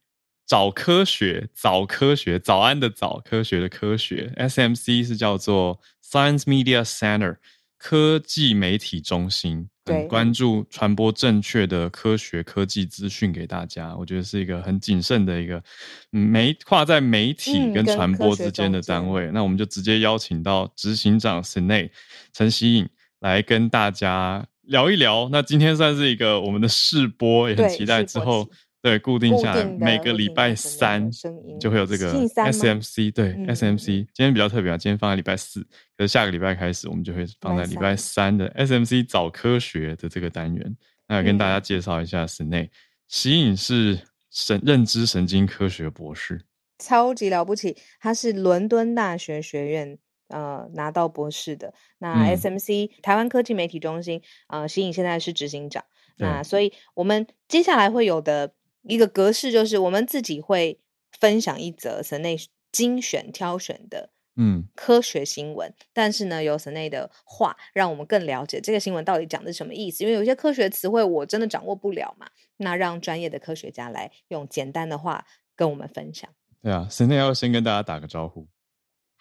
Speaker 2: 早科学，早科学，早安的早，科学的科学，SMC 是叫做 Science Media Center 科技媒体中心，很，关注传播正确的科学科技资讯给大家。我觉得是一个很谨慎的一个媒跨在媒体跟传播之间的单位。嗯、那我们就直接邀请到执行长 Snei 陈希颖来跟大家聊一聊。那今天算是一个我们的试播，也很期待之后。对，固定下来，每个礼拜三就会有这个 SMC。对，SMC 今天比较特别啊，今天放在礼拜四，可是下个礼拜开始，我们就会放在礼拜三的 SMC 早科学的这个单元。那要跟大家介绍一下，Snei 希颖是神认知神经科学博士，
Speaker 3: 超级了不起，他是伦敦大学学院呃拿到博士的。那 SMC、嗯、台湾科技媒体中心呃，希颖现在是执行长。那所以我们接下来会有的。一个格式就是我们自己会分享一则 Snei 精选挑选的嗯科学新闻，嗯、但是呢，有 Snei 的话让我们更了解这个新闻到底讲的是什么意思，因为有些科学词汇我真的掌握不了嘛，那让专业的科学家来用简单的话跟我们分享。
Speaker 2: 对啊，Snei 要先跟大家打个招呼。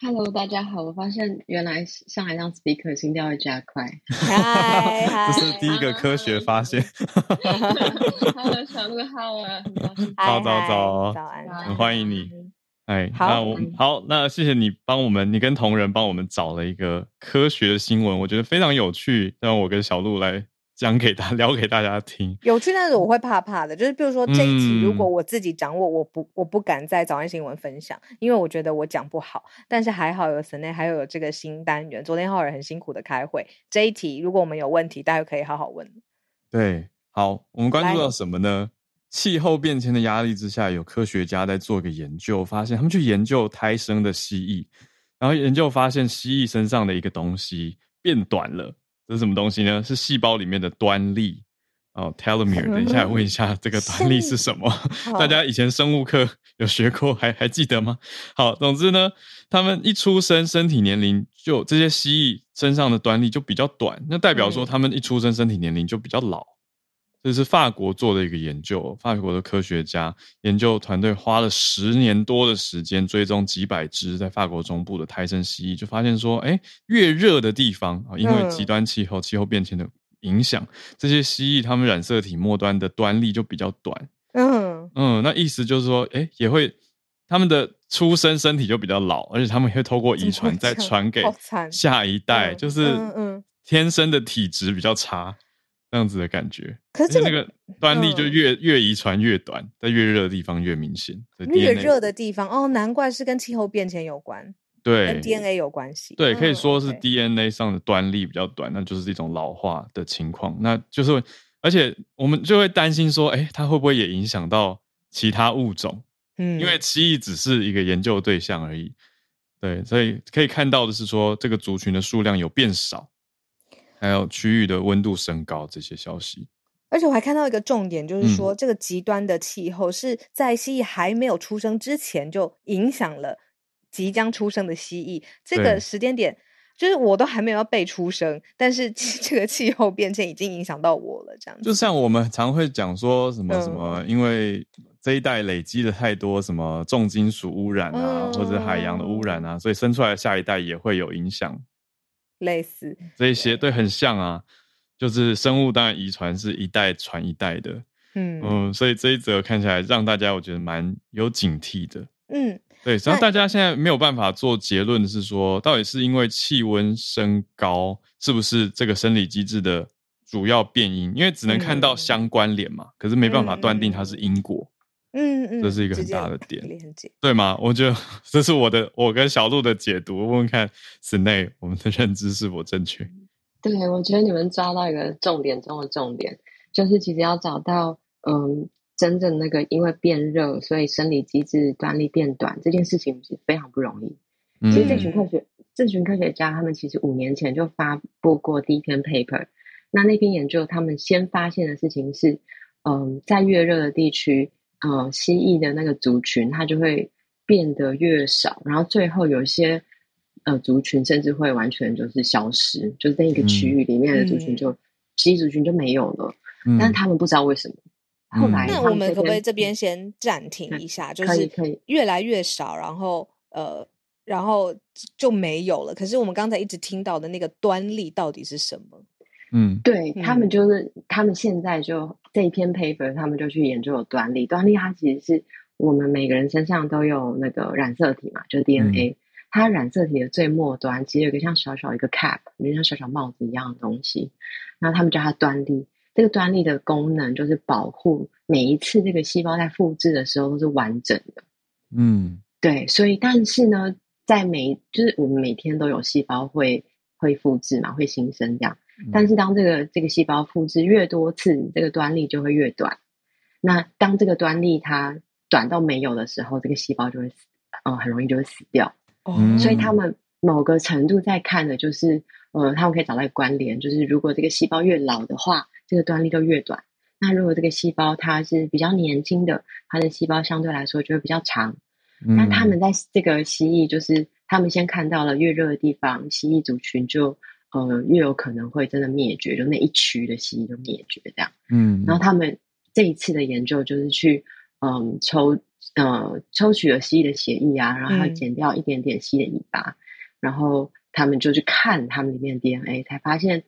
Speaker 4: Hello，大家好！我发现原来上海让 speaker 心跳会加快。
Speaker 3: 嗨 嗨，
Speaker 2: 这是第一个科学发现。
Speaker 4: Hello，小鹿好啊！
Speaker 2: 早早早，
Speaker 3: 早安，
Speaker 2: 很欢迎你。哎，
Speaker 3: 好，
Speaker 2: 那我好，那谢谢你帮我们，你跟同仁帮我们找了一个科学的新闻，我觉得非常有趣，让我跟小鹿来。讲给他聊给大家听，
Speaker 3: 有趣，但是我会怕怕的，就是比如说这一集，如果我自己掌握，我不我不敢在早安新闻分享，因为我觉得我讲不好。但是还好有 Snei，还有有这个新单元。昨天浩尔很辛苦的开会，这一题如果我们有问题，大家可以好好问。
Speaker 2: 对，好，我们关注到什么呢？气候变迁的压力之下，有科学家在做一个研究，发现他们去研究胎生的蜥蜴，然后研究发现蜥蜴身上的一个东西变短了，这是什么东西呢？是细胞里面的端粒。哦，telomere，等一下 问一下这个端粒是什么？大家以前生物课有学过，还还记得吗？好，总之呢，他们一出生身体年龄就这些蜥蜴身上的端粒就比较短，那代表说他们一出生身体年龄就比较老。这是法国做的一个研究，法国的科学家研究团队花了十年多的时间追踪几百只在法国中部的胎生蜥蜴，就发现说，哎，越热的地方啊，因为极端气候、气候变迁的。影响这些蜥蜴，它们染色体末端的端粒就比较短。嗯嗯，那意思就是说，哎、欸，也会它们的出生身体就比较老，而且他们也会透过遗传再传给下一代，就是嗯，天生的体质比较差，这样子的感觉。可是、这个、那个端粒就越、嗯、越遗传越短，在越热的地方越明显。
Speaker 3: 越热的地方哦，难怪是跟气候变迁有关。
Speaker 2: 对，
Speaker 3: 跟 DNA 有关系。
Speaker 2: 对，可以说是 DNA 上的端粒比较短，那就是一种老化的情况。那就是，而且我们就会担心说，哎，它会不会也影响到其他物种？嗯，因为蜥蜴只是一个研究对象而已。对，所以可以看到的是说，这个族群的数量有变少，还有区域的温度升高这些消息。
Speaker 3: 而且我还看到一个重点，就是说，嗯、这个极端的气候是在蜥蜴还没有出生之前就影响了。即将出生的蜥蜴，这个时间点就是我都还没有要被出生，但是 这个气候变迁已经影响到我了，这样子。
Speaker 2: 就像我们常会讲说什么什么，嗯、因为这一代累积了太多什么重金属污染啊，嗯、或者海洋的污染啊，所以生出来的下一代也会有影响。
Speaker 3: 类似
Speaker 2: 这一些，对，很像啊，就是生物当然遗传是一代传一代的，嗯嗯，所以这一则看起来让大家我觉得蛮有警惕的，嗯。对，然后大家现在没有办法做结论，是说到底是因为气温升高，是不是这个生理机制的主要变因？因为只能看到相关联嘛，嗯、可是没办法断定它是因果。嗯嗯，这是一个很大的点，对吗？我觉得这是我的，我跟小鹿的解读，问问看 Snae，我们的认知是否正确？
Speaker 4: 对，我觉得你们抓到一个重点中的重点，就是其实要找到嗯。真正那个因为变热，所以生理机制端粒变短这件事情是非常不容易。嗯、其实这群科学这群科学家他们其实五年前就发布过第一篇 paper。那那篇研究他们先发现的事情是，嗯，在越热的地区，嗯，蜥蜴的那个族群它就会变得越少，然后最后有一些呃族群甚至会完全就是消失，就是在一个区域里面的族群就蜥蜴、嗯、族群就没有了。嗯、但是他们不知道为什么。后来，
Speaker 3: 那我们可不可以这边先暂停一下？就是越来越少，然后呃，然后就没有了。可是我们刚才一直听到的那个端粒到底是什么？
Speaker 4: 嗯，对他们就是他们现在就这一篇 paper，他们就去研究了端粒。端粒它其实是我们每个人身上都有那个染色体嘛，就是 DNA。嗯、它染色体的最末端其实有一个像小小一个 cap，就像小小帽子一样的东西，然后他们叫它端粒。这个端粒的功能就是保护每一次这个细胞在复制的时候都是完整的。嗯，对，所以但是呢，在每就是我们每天都有细胞会会复制嘛，会新生这样。但是当这个这个细胞复制越多次，这个端粒就会越短。那当这个端粒它短到没有的时候，这个细胞就会死，呃，很容易就会死掉。哦，所以他们某个程度在看的就是，呃，他们可以找到一个关联，就是如果这个细胞越老的话。这个端粒就越短，那如果这个细胞它是比较年轻的，它的细胞相对来说就会比较长。那、嗯、他们在这个蜥蜴，就是他们先看到了越热的地方，蜥蜴族群就呃越有可能会真的灭绝，就那一区的蜥蜴就灭绝这样。嗯，然后他们这一次的研究就是去嗯、呃、抽呃抽取了蜥蜴的血液啊，然后剪掉一点点蜥蜴的尾巴，嗯、然后他们就去看他们里面的 DNA，才发现。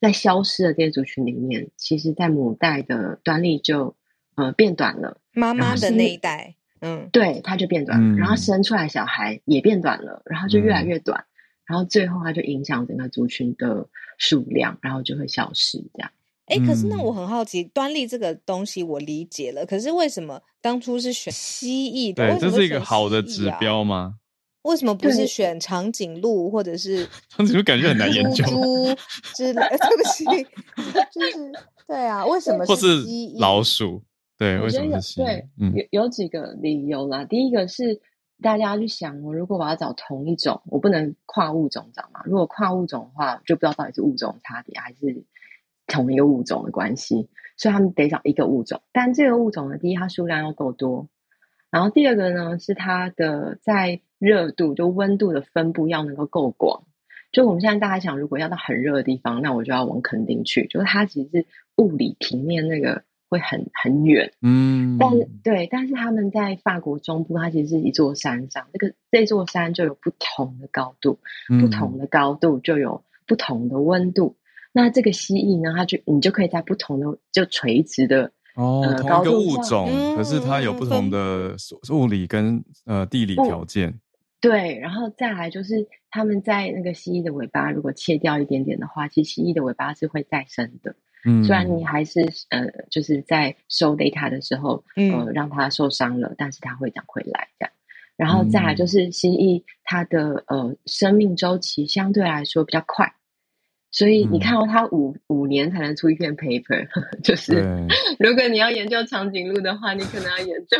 Speaker 4: 在消失的这些族群里面，其实，在母代的端粒就呃变短了。
Speaker 3: 妈妈的那一代，嗯，
Speaker 4: 对，它就变短了。嗯、然后生出来小孩也变短了，然后就越来越短，嗯、然后最后它就影响整个族群的数量，然后就会消失。这样。
Speaker 3: 哎、欸，可是那我很好奇，端粒这个东西我理解了，可是为什么当初是选蜥蜴的？
Speaker 2: 对，这是一个好的指标吗？
Speaker 3: 为什么不是选长颈鹿或者是
Speaker 2: 长颈鹿？感觉很难研究。
Speaker 3: 猪 之类，对不起，就是对啊，为什么是
Speaker 2: 或是老鼠？对，为什么是蜥蜴？
Speaker 4: 有有几个理由啦。第一个是大家去想，我如果我要找同一种，我不能跨物种找嘛。如果跨物种的话，就不知道到底是物种差别还是同一个物种的关系，所以他们得找一个物种。但这个物种呢，第一，它数量要够多。然后第二个呢，是它的在热度就温度的分布要能够够广。就我们现在大家想，如果要到很热的地方，那我就要往垦丁去。就是它其实是物理平面那个会很很远，嗯，但是对，但是他们在法国中部，它其实是一座山上，这个这座山就有不同的高度，嗯、不同的高度就有不同的温度。那这个蜥蜴呢，它就你就可以在不同的就垂直的。
Speaker 2: 哦，同一个物种，嗯、可是它有不同的物理跟呃地理条件。
Speaker 4: 对，然后再来就是他们在那个蜥蜴的尾巴，如果切掉一点点的话，其实蜥蜴的尾巴是会再生的。嗯，虽然你还是呃，就是在收 data 的时候，呃，让它受伤了，嗯、但是它会长回来这样。然后再来就是蜥蜴，它的呃生命周期相对来说比较快。所以你看到它五、嗯、五年才能出一篇 paper，就是如果你要研究长颈鹿的话，你可能要研究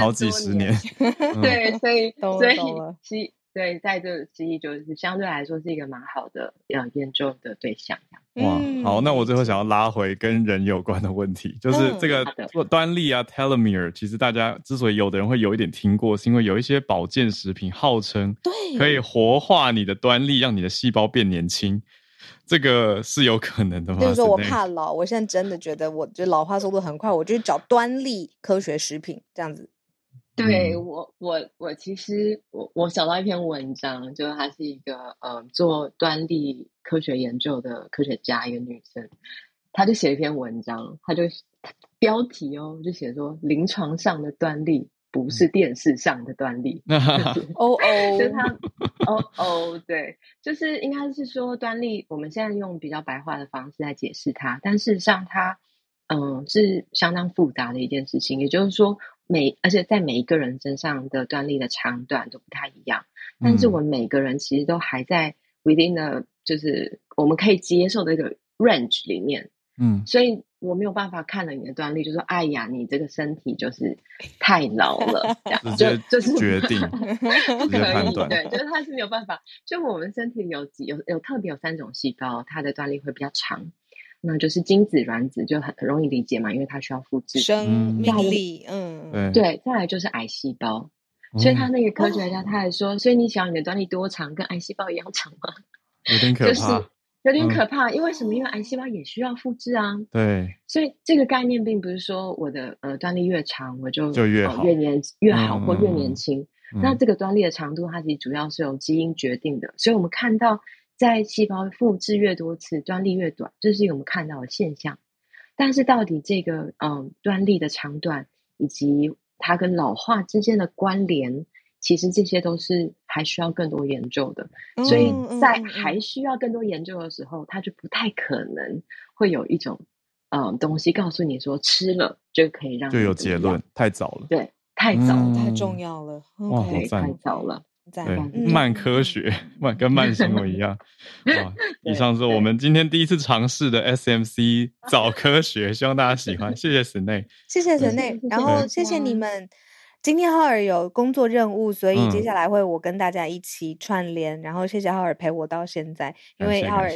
Speaker 2: 好几十年。
Speaker 4: 对，所以 所以
Speaker 3: 蜥
Speaker 4: 对在这个蜥蜴就是相对来说是一个蛮好的呃研究的对象。
Speaker 2: 哇，好，那我最后想要拉回跟人有关的问题，就是这个端粒啊，telomere，其实大家之所以有的人会有一点听过，是因为有一些保健食品号称可以活化你的端粒，让你的细胞变年轻。这个是有可能的吗？
Speaker 3: 就是说我怕老，我现在真的觉得我就老化速度很快，我就找端粒科学食品这样子。
Speaker 4: 对我，我我其实我我找到一篇文章，就是她是一个呃做端粒科学研究的科学家，一个女生，她就写一篇文章，她就标题哦就写说临床上的端粒。不是电视上的端粒，
Speaker 3: 哦哦，
Speaker 4: 就是她，哦哦，对，就是应该是说端粒，我们现在用比较白话的方式来解释它，但事实上它，嗯、呃，是相当复杂的一件事情。也就是说，每而且在每一个人身上的端粒的长短都不太一样，但是我们每个人其实都还在 within the 就是我们可以接受的一个 range 里面，嗯，所以。我没有办法看了你的端粒，就说：“哎呀，你这个身体就是太老了。”这样就就是
Speaker 2: 决定，不可以
Speaker 4: 对，就是他是没有办法。就我们身体有几有有特别有三种细胞，它的端粒会比较长，那就是精子、卵子，就很很容易理解嘛，因为它需要复制
Speaker 3: 生命力。嗯，
Speaker 4: 对，再来就是癌细胞，所以他那个科学家他还说：“所以你想你的端粒多长，跟癌细胞一样长吗？”
Speaker 2: 有点可怕。
Speaker 4: 有点可怕，嗯、因为什么？因为癌细胞也需要复制啊。
Speaker 2: 对，
Speaker 4: 所以这个概念并不是说我的呃端粒越长，我就
Speaker 2: 就越好、
Speaker 4: 呃、越年越好或越年轻。嗯、那这个端粒的长度，它其实主要是由基因决定的。所以我们看到，在细胞复制越多次，端粒越短，这是一个我们看到的现象。但是到底这个嗯、呃、端粒的长短，以及它跟老化之间的关联？其实这些都是还需要更多研究的，嗯、所以在还需要更多研究的时候，它、嗯、就不太可能会有一种嗯东西告诉你说吃了就可以让你
Speaker 2: 就有结论，太早了，
Speaker 4: 对，太早了，
Speaker 3: 嗯、太重要了，
Speaker 2: 哇，
Speaker 4: 太。早了，
Speaker 2: 对，慢科学，慢跟慢新闻一样，哇，以上是我们今天第一次尝试的 SMC 早科学，希望大家喜欢，谢谢 Snae，
Speaker 3: 谢谢 Snae，然后谢谢你们。今天浩尔有工作任务，所以接下来会我跟大家一起串联。嗯、然后谢谢浩尔陪我到现在，因为浩尔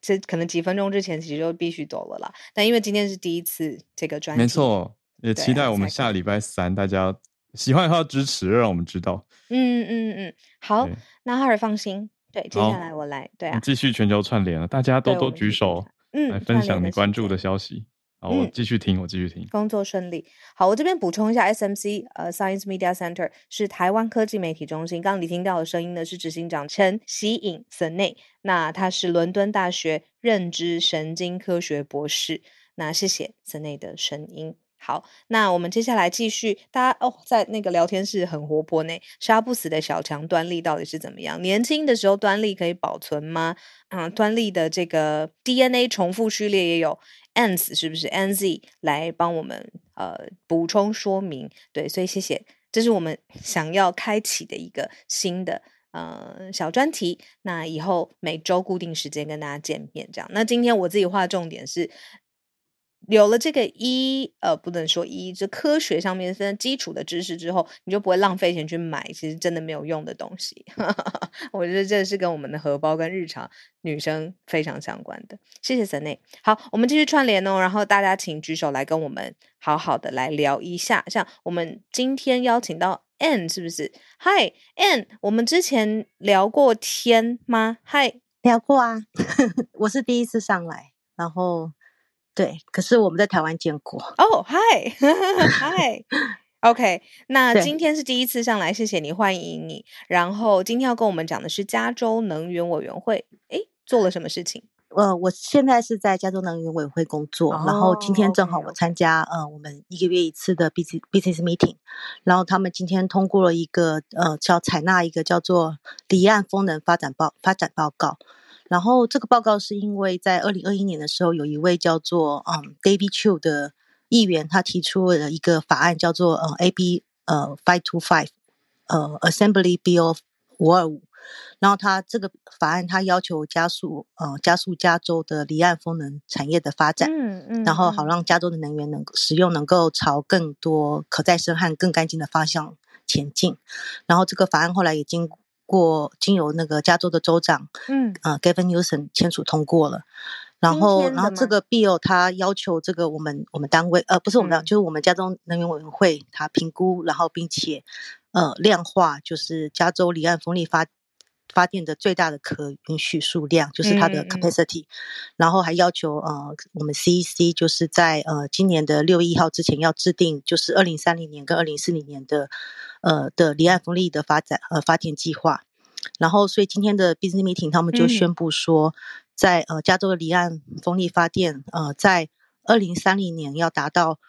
Speaker 3: 这可能几分钟之前其实就必须走了啦。但因为今天是第一次这个专辑，
Speaker 2: 没错，也期待我们下礼拜三大家喜欢的话支持，让我们知道。
Speaker 3: 嗯嗯嗯，好，那哈尔放心，对，接下来我来，好对啊，
Speaker 2: 继续全球串联了，大家多多举手，嗯，来分享你关注的消息。好，我继续听，嗯、我继续听。
Speaker 3: 工作顺利。好，我这边补充一下，SMC 呃，Science Media Center 是台湾科技媒体中心。刚刚你听到的声音呢，是执行长陈希颖 Snae，那他是伦敦大学认知神经科学博士。那谢谢 Snae 的声音。好，那我们接下来继续。大家哦，在那个聊天室很活泼呢。杀不死的小强端粒到底是怎么样？年轻的时候端粒可以保存吗？嗯，端粒的这个 DNA 重复序列也有 ANZ 是不是 ANZ 来帮我们呃补充说明？对，所以谢谢这是我们 想要开启的一个新的呃小专题。那以后每周固定时间跟大家见面，这样。那今天我自己画重点是。有了这个一呃，不能说一，这科学上面的基础的知识之后，你就不会浪费钱去买其实真的没有用的东西。我觉得这是跟我们的荷包跟日常女生非常相关的。谢谢 Sunny。好，我们继续串联哦，然后大家请举手来跟我们好好的来聊一下。像我们今天邀请到 N 是不是？Hi Ann，我们之前聊过天吗？Hi，
Speaker 5: 聊过啊，我是第一次上来，然后。对，可是我们在台湾见过
Speaker 3: 哦。Hi，Hi，OK。那今天是第一次上来，谢谢你，欢迎你。然后今天要跟我们讲的是加州能源委员会，诶，做了什么事情？
Speaker 5: 呃，我现在是在加州能源委员会工作，哦、然后今天正好我参加.呃我们一个月一次的 business business meeting，然后他们今天通过了一个呃叫采纳一个叫做离岸风能发展报发展报告。然后这个报告是因为在二零二一年的时候，有一位叫做嗯 David Chiu 的议员，他提出了一个法案，叫做呃 AB 呃 Five Two Five 呃 Assembly Bill 五二五。然后他这个法案，他要求加速呃加速加州的离岸风能产业的发展，嗯嗯，然后好让加州的能源能使用能够朝更多可再生和更干净的方向前进。然后这个法案后来也经过。经由那个加州的州长，嗯，呃，Gavin Newsom 签署通过了，然后，然后这个 bill 他要求这个我们我们单位，呃，不是我们，嗯、就是我们加州能源委员会，他评估，然后并且呃量化，就是加州离岸风力发发电的最大的可允许数量，就是它的 capacity，然后还要求呃我们 CEC 就是在呃今年的六月一号之前要制定，就是二零三零年跟二零四零年的。呃的离岸风力的发展呃发电计划，然后所以今天的 business meeting 他们就宣布说，在呃加州的离岸风力发电呃在二零三零年要达到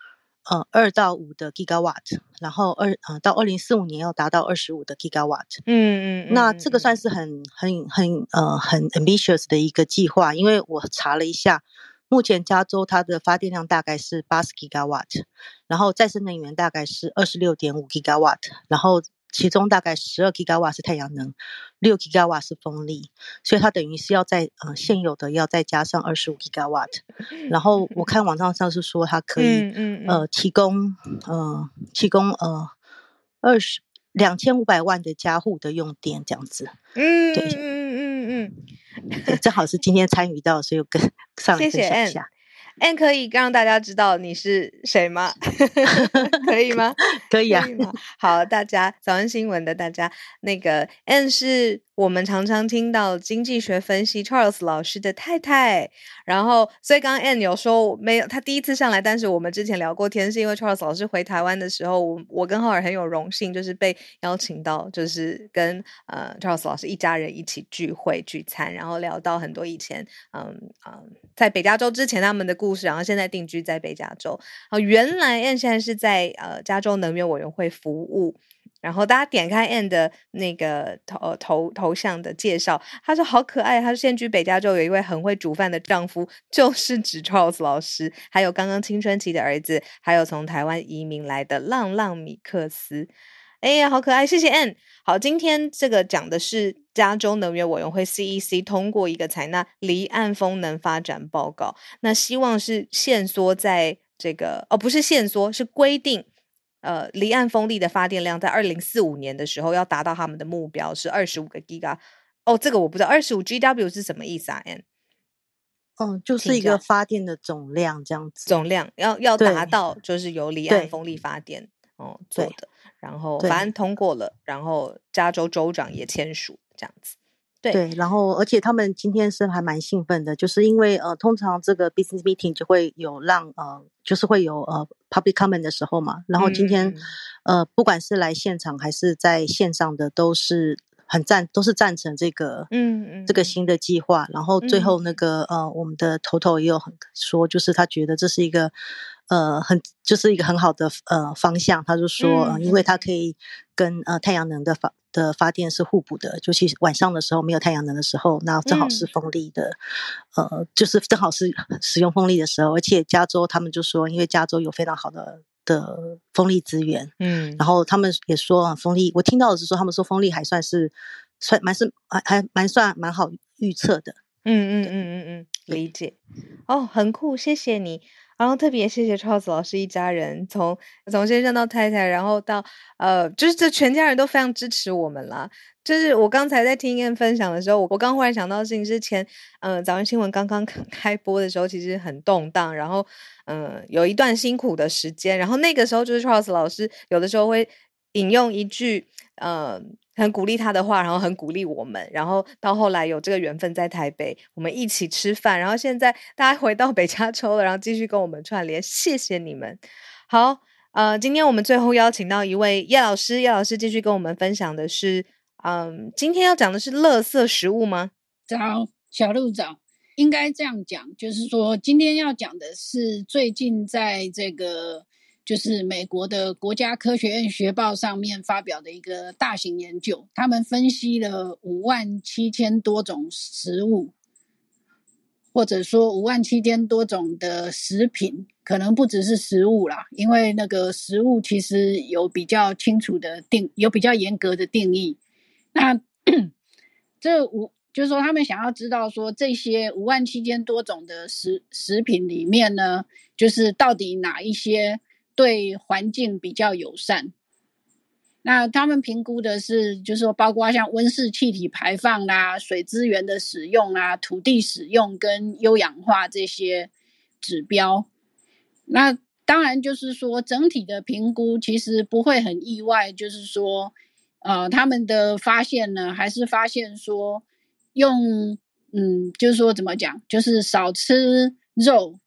Speaker 5: 呃二到五的 gigawatt，然后二呃到二零四五年要达到二十五的 gigawatt。嗯嗯，那这个算是很很很呃很 ambitious 的一个计划，因为我查了一下。目前加州它的发电量大概是八十 gigawatt，然后再生能源大概是二十六点五 gigawatt，然后其中大概十二 gigawatt 是太阳能，六 gigawatt 是风力，所以它等于是要在呃现有的要再加上二十五 gigawatt，然后我看网站上是说它可以嗯嗯嗯呃提供呃提供呃二十两千五百万的家户的用电这样子，嗯对。嗯嗯嗯，正好是今天参与到，所以我跟 上来分享一下。
Speaker 3: Ann 可以让大家知道你是谁吗？可以吗？
Speaker 5: 可以啊。
Speaker 3: 好，大家早安新闻的大家，那个 Ann 是我们常常听到经济学分析 Charles 老师的太太。然后，所以刚刚 Anne 有说没有，他第一次上来，但是我们之前聊过天，是因为 Charles 老师回台湾的时候，我我跟浩尔很有荣幸，就是被邀请到，就是跟呃 Charles 老师一家人一起聚会聚餐，然后聊到很多以前嗯嗯在北加州之前他们的。故事，然后现在定居在北加州。哦，原来 Anne 现在是在呃加州能源委员会服务。然后大家点开 Ann 的那个头头头像的介绍，他说好可爱。他说现居北加州，有一位很会煮饭的丈夫，就是指 Charles 老师，还有刚刚青春期的儿子，还有从台湾移民来的浪浪米克斯。哎呀，好可爱！谢谢 Ann。好，今天这个讲的是加州能源委员会 CEC 通过一个采纳离岸风能发展报告，那希望是限缩在这个哦，不是限缩，是规定呃离岸风力的发电量在二零四五年的时候要达到他们的目标是二十五个 Giga。哦，这个我不知道，二十五 GW 是什么意思啊？Ann？
Speaker 5: 嗯，就是一个发电的总量这样子，
Speaker 3: 总量要要达到就是由离岸风力发电哦做的。然后法案通过了，然后加州州长也签署这样子。对，
Speaker 5: 对，然后而且他们今天是还蛮兴奋的，就是因为呃，通常这个 business meeting 就会有让呃，就是会有呃 public comment 的时候嘛。然后今天、嗯、呃，不管是来现场还是在线上的，都是很赞，都是赞成这个嗯嗯这个新的计划。然后最后那个、嗯、呃，我们的头头也有很说，就是他觉得这是一个。呃，很就是一个很好的呃方向，他就说，嗯、呃，因为他可以跟呃太阳能的发的发电是互补的，尤其是晚上的时候没有太阳能的时候，那正好是风力的，嗯、呃，就是正好是使用风力的时候，而且加州他们就说，因为加州有非常好的的风力资源。
Speaker 3: 嗯，
Speaker 5: 然后他们也说啊，风力，我听到的是说，他们说风力还算是算蛮是还还蛮算蛮好预测的。
Speaker 3: 嗯嗯嗯嗯嗯，理解。哦，很酷，谢谢你。然后特别谢谢 Charles 老师一家人，从从先生到太太，然后到呃，就是这全家人都非常支持我们啦。就是我刚才在听 Ann 分享的时候，我我刚忽然想到事情，之前嗯、早上新闻刚刚 开播的时候，其实很动荡，然后嗯、有一段辛苦的时间，然后那个时候就是 Charles 老师有的时候会引用一句呃。很鼓励他的话，然后很鼓励我们，然后到后来有这个缘分在台北，我们一起吃饭，然后现在大家回到北加州了，然后继续跟我们串联，谢谢你们。好，呃，今天我们最后邀请到一位叶老师，叶老师继续跟我们分享的是，嗯，今天要讲的是垃圾食物吗？
Speaker 6: 早，小鹿早，应该这样讲，就是说今天要讲的是最近在这个。就是美国的国家科学院学报上面发表的一个大型研究，他们分析了五万七千多种食物，或者说五万七千多种的食品，可能不只是食物啦，因为那个食物其实有比较清楚的定，有比较严格的定义。那 这五就是说，他们想要知道说这些五万七千多种的食食品里面呢，就是到底哪一些。对环境比较友善，那他们评估的是，就是说，包括像温室气体排放啦、水资源的使用啊、土地使用跟优氧化这些指标。那当然就是说，整体的评估其实不会很意外，就是说，呃，他们的发现呢，还是发现说，用，嗯，就是说怎么讲，就是少吃肉。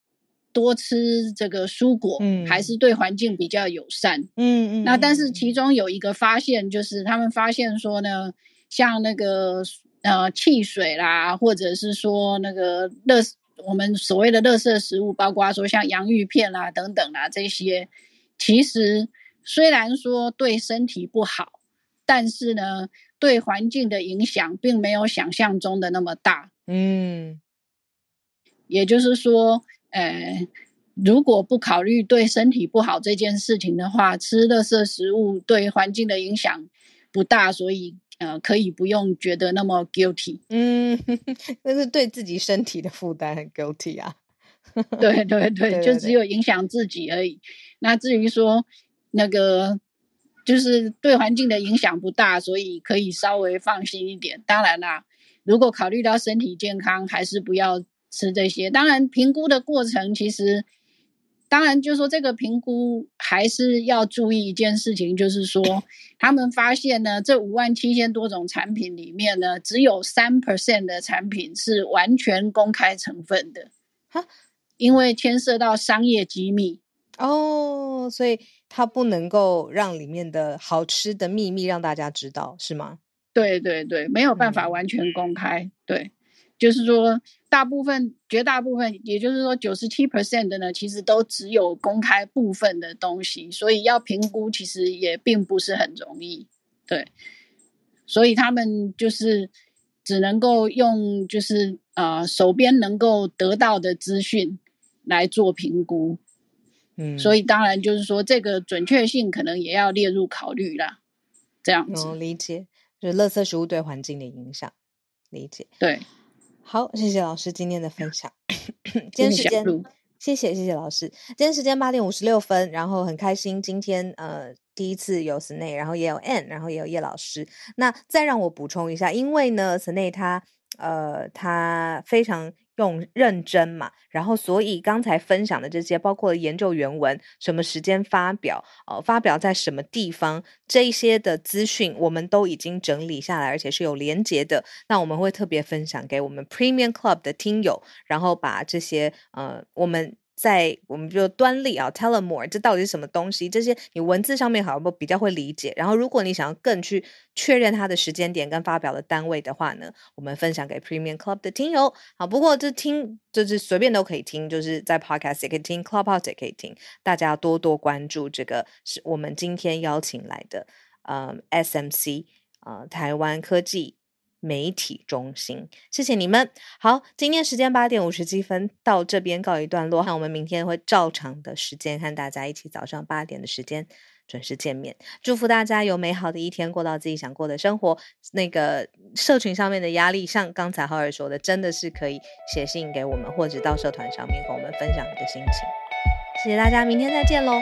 Speaker 6: 多吃这个蔬果，嗯，还是对环境比较友善，
Speaker 3: 嗯嗯。
Speaker 6: 那但是其中有一个发现，就是他们发现说呢，像那个呃汽水啦，或者是说那个垃我们所谓的垃圾食物，包括说像洋芋片啦等等啦这些，其实虽然说对身体不好，但是呢，对环境的影响并没有想象中的那么大，
Speaker 3: 嗯。
Speaker 6: 也就是说。呃，如果不考虑对身体不好这件事情的话，吃垃圾食物对环境的影响不大，所以呃，可以不用觉得那么 guilty。
Speaker 3: 嗯，那是对自己身体的负担很 guilty 啊。
Speaker 6: 对对对，就只有影响自己而已。那至于说那个，就是对环境的影响不大，所以可以稍微放心一点。当然啦，如果考虑到身体健康，还是不要。吃这些，当然评估的过程其实，当然就是说这个评估还是要注意一件事情，就是说他们发现呢，这五万七千多种产品里面呢，只有三 percent 的产品是完全公开成分的，哈，因为牵涉到商业机密
Speaker 3: 哦，所以它不能够让里面的好吃的秘密让大家知道，是吗？
Speaker 6: 对对对，没有办法完全公开，嗯、对。就是说，大部分、绝大部分，也就是说，九十七 percent 的呢，其实都只有公开部分的东西，所以要评估其实也并不是很容易。对，所以他们就是只能够用就是呃手边能够得到的资讯来做评估。嗯，所以当然就是说，这个准确性可能也要列入考虑啦。这样子，
Speaker 3: 嗯，理解，就是垃圾食物对环境的影响，理解，
Speaker 6: 对。
Speaker 3: 好，谢谢老师今天的分享。今天时间，谢谢谢谢老师。今天时间八点五十六分，然后很开心，今天呃第一次有 Snay，然后也有 Ann，然后也有叶老师。那再让我补充一下，因为呢，Snay 他呃他非常。用认真嘛，然后所以刚才分享的这些，包括研究原文、什么时间发表、呃，发表在什么地方，这一些的资讯我们都已经整理下来，而且是有连接的。那我们会特别分享给我们 Premium Club 的听友，然后把这些呃我们。在我们就端粒啊，Tellamore，这到底是什么东西？这些你文字上面好像比较会理解。然后，如果你想要更去确认它的时间点跟发表的单位的话呢，我们分享给 Premium Club 的听友。好，不过这听就是随便都可以听，就是在 Podcast 也可以听，Clubhouse 也可以听。大家多多关注这个，是我们今天邀请来的，嗯，SMC，呃，台湾科技媒体中心。谢谢你们。好，今天时间八点五十七分到这边告一段落，那我们明天会照常的时间和大家一起早上八点的时间准时见面。祝福大家有美好的一天，过到自己想过的生活。那个社群上面的压力，像刚才浩尔说的，真的是可以写信给我们，或者到社团上面和我们分享你的心情。谢谢大家，明天再见喽。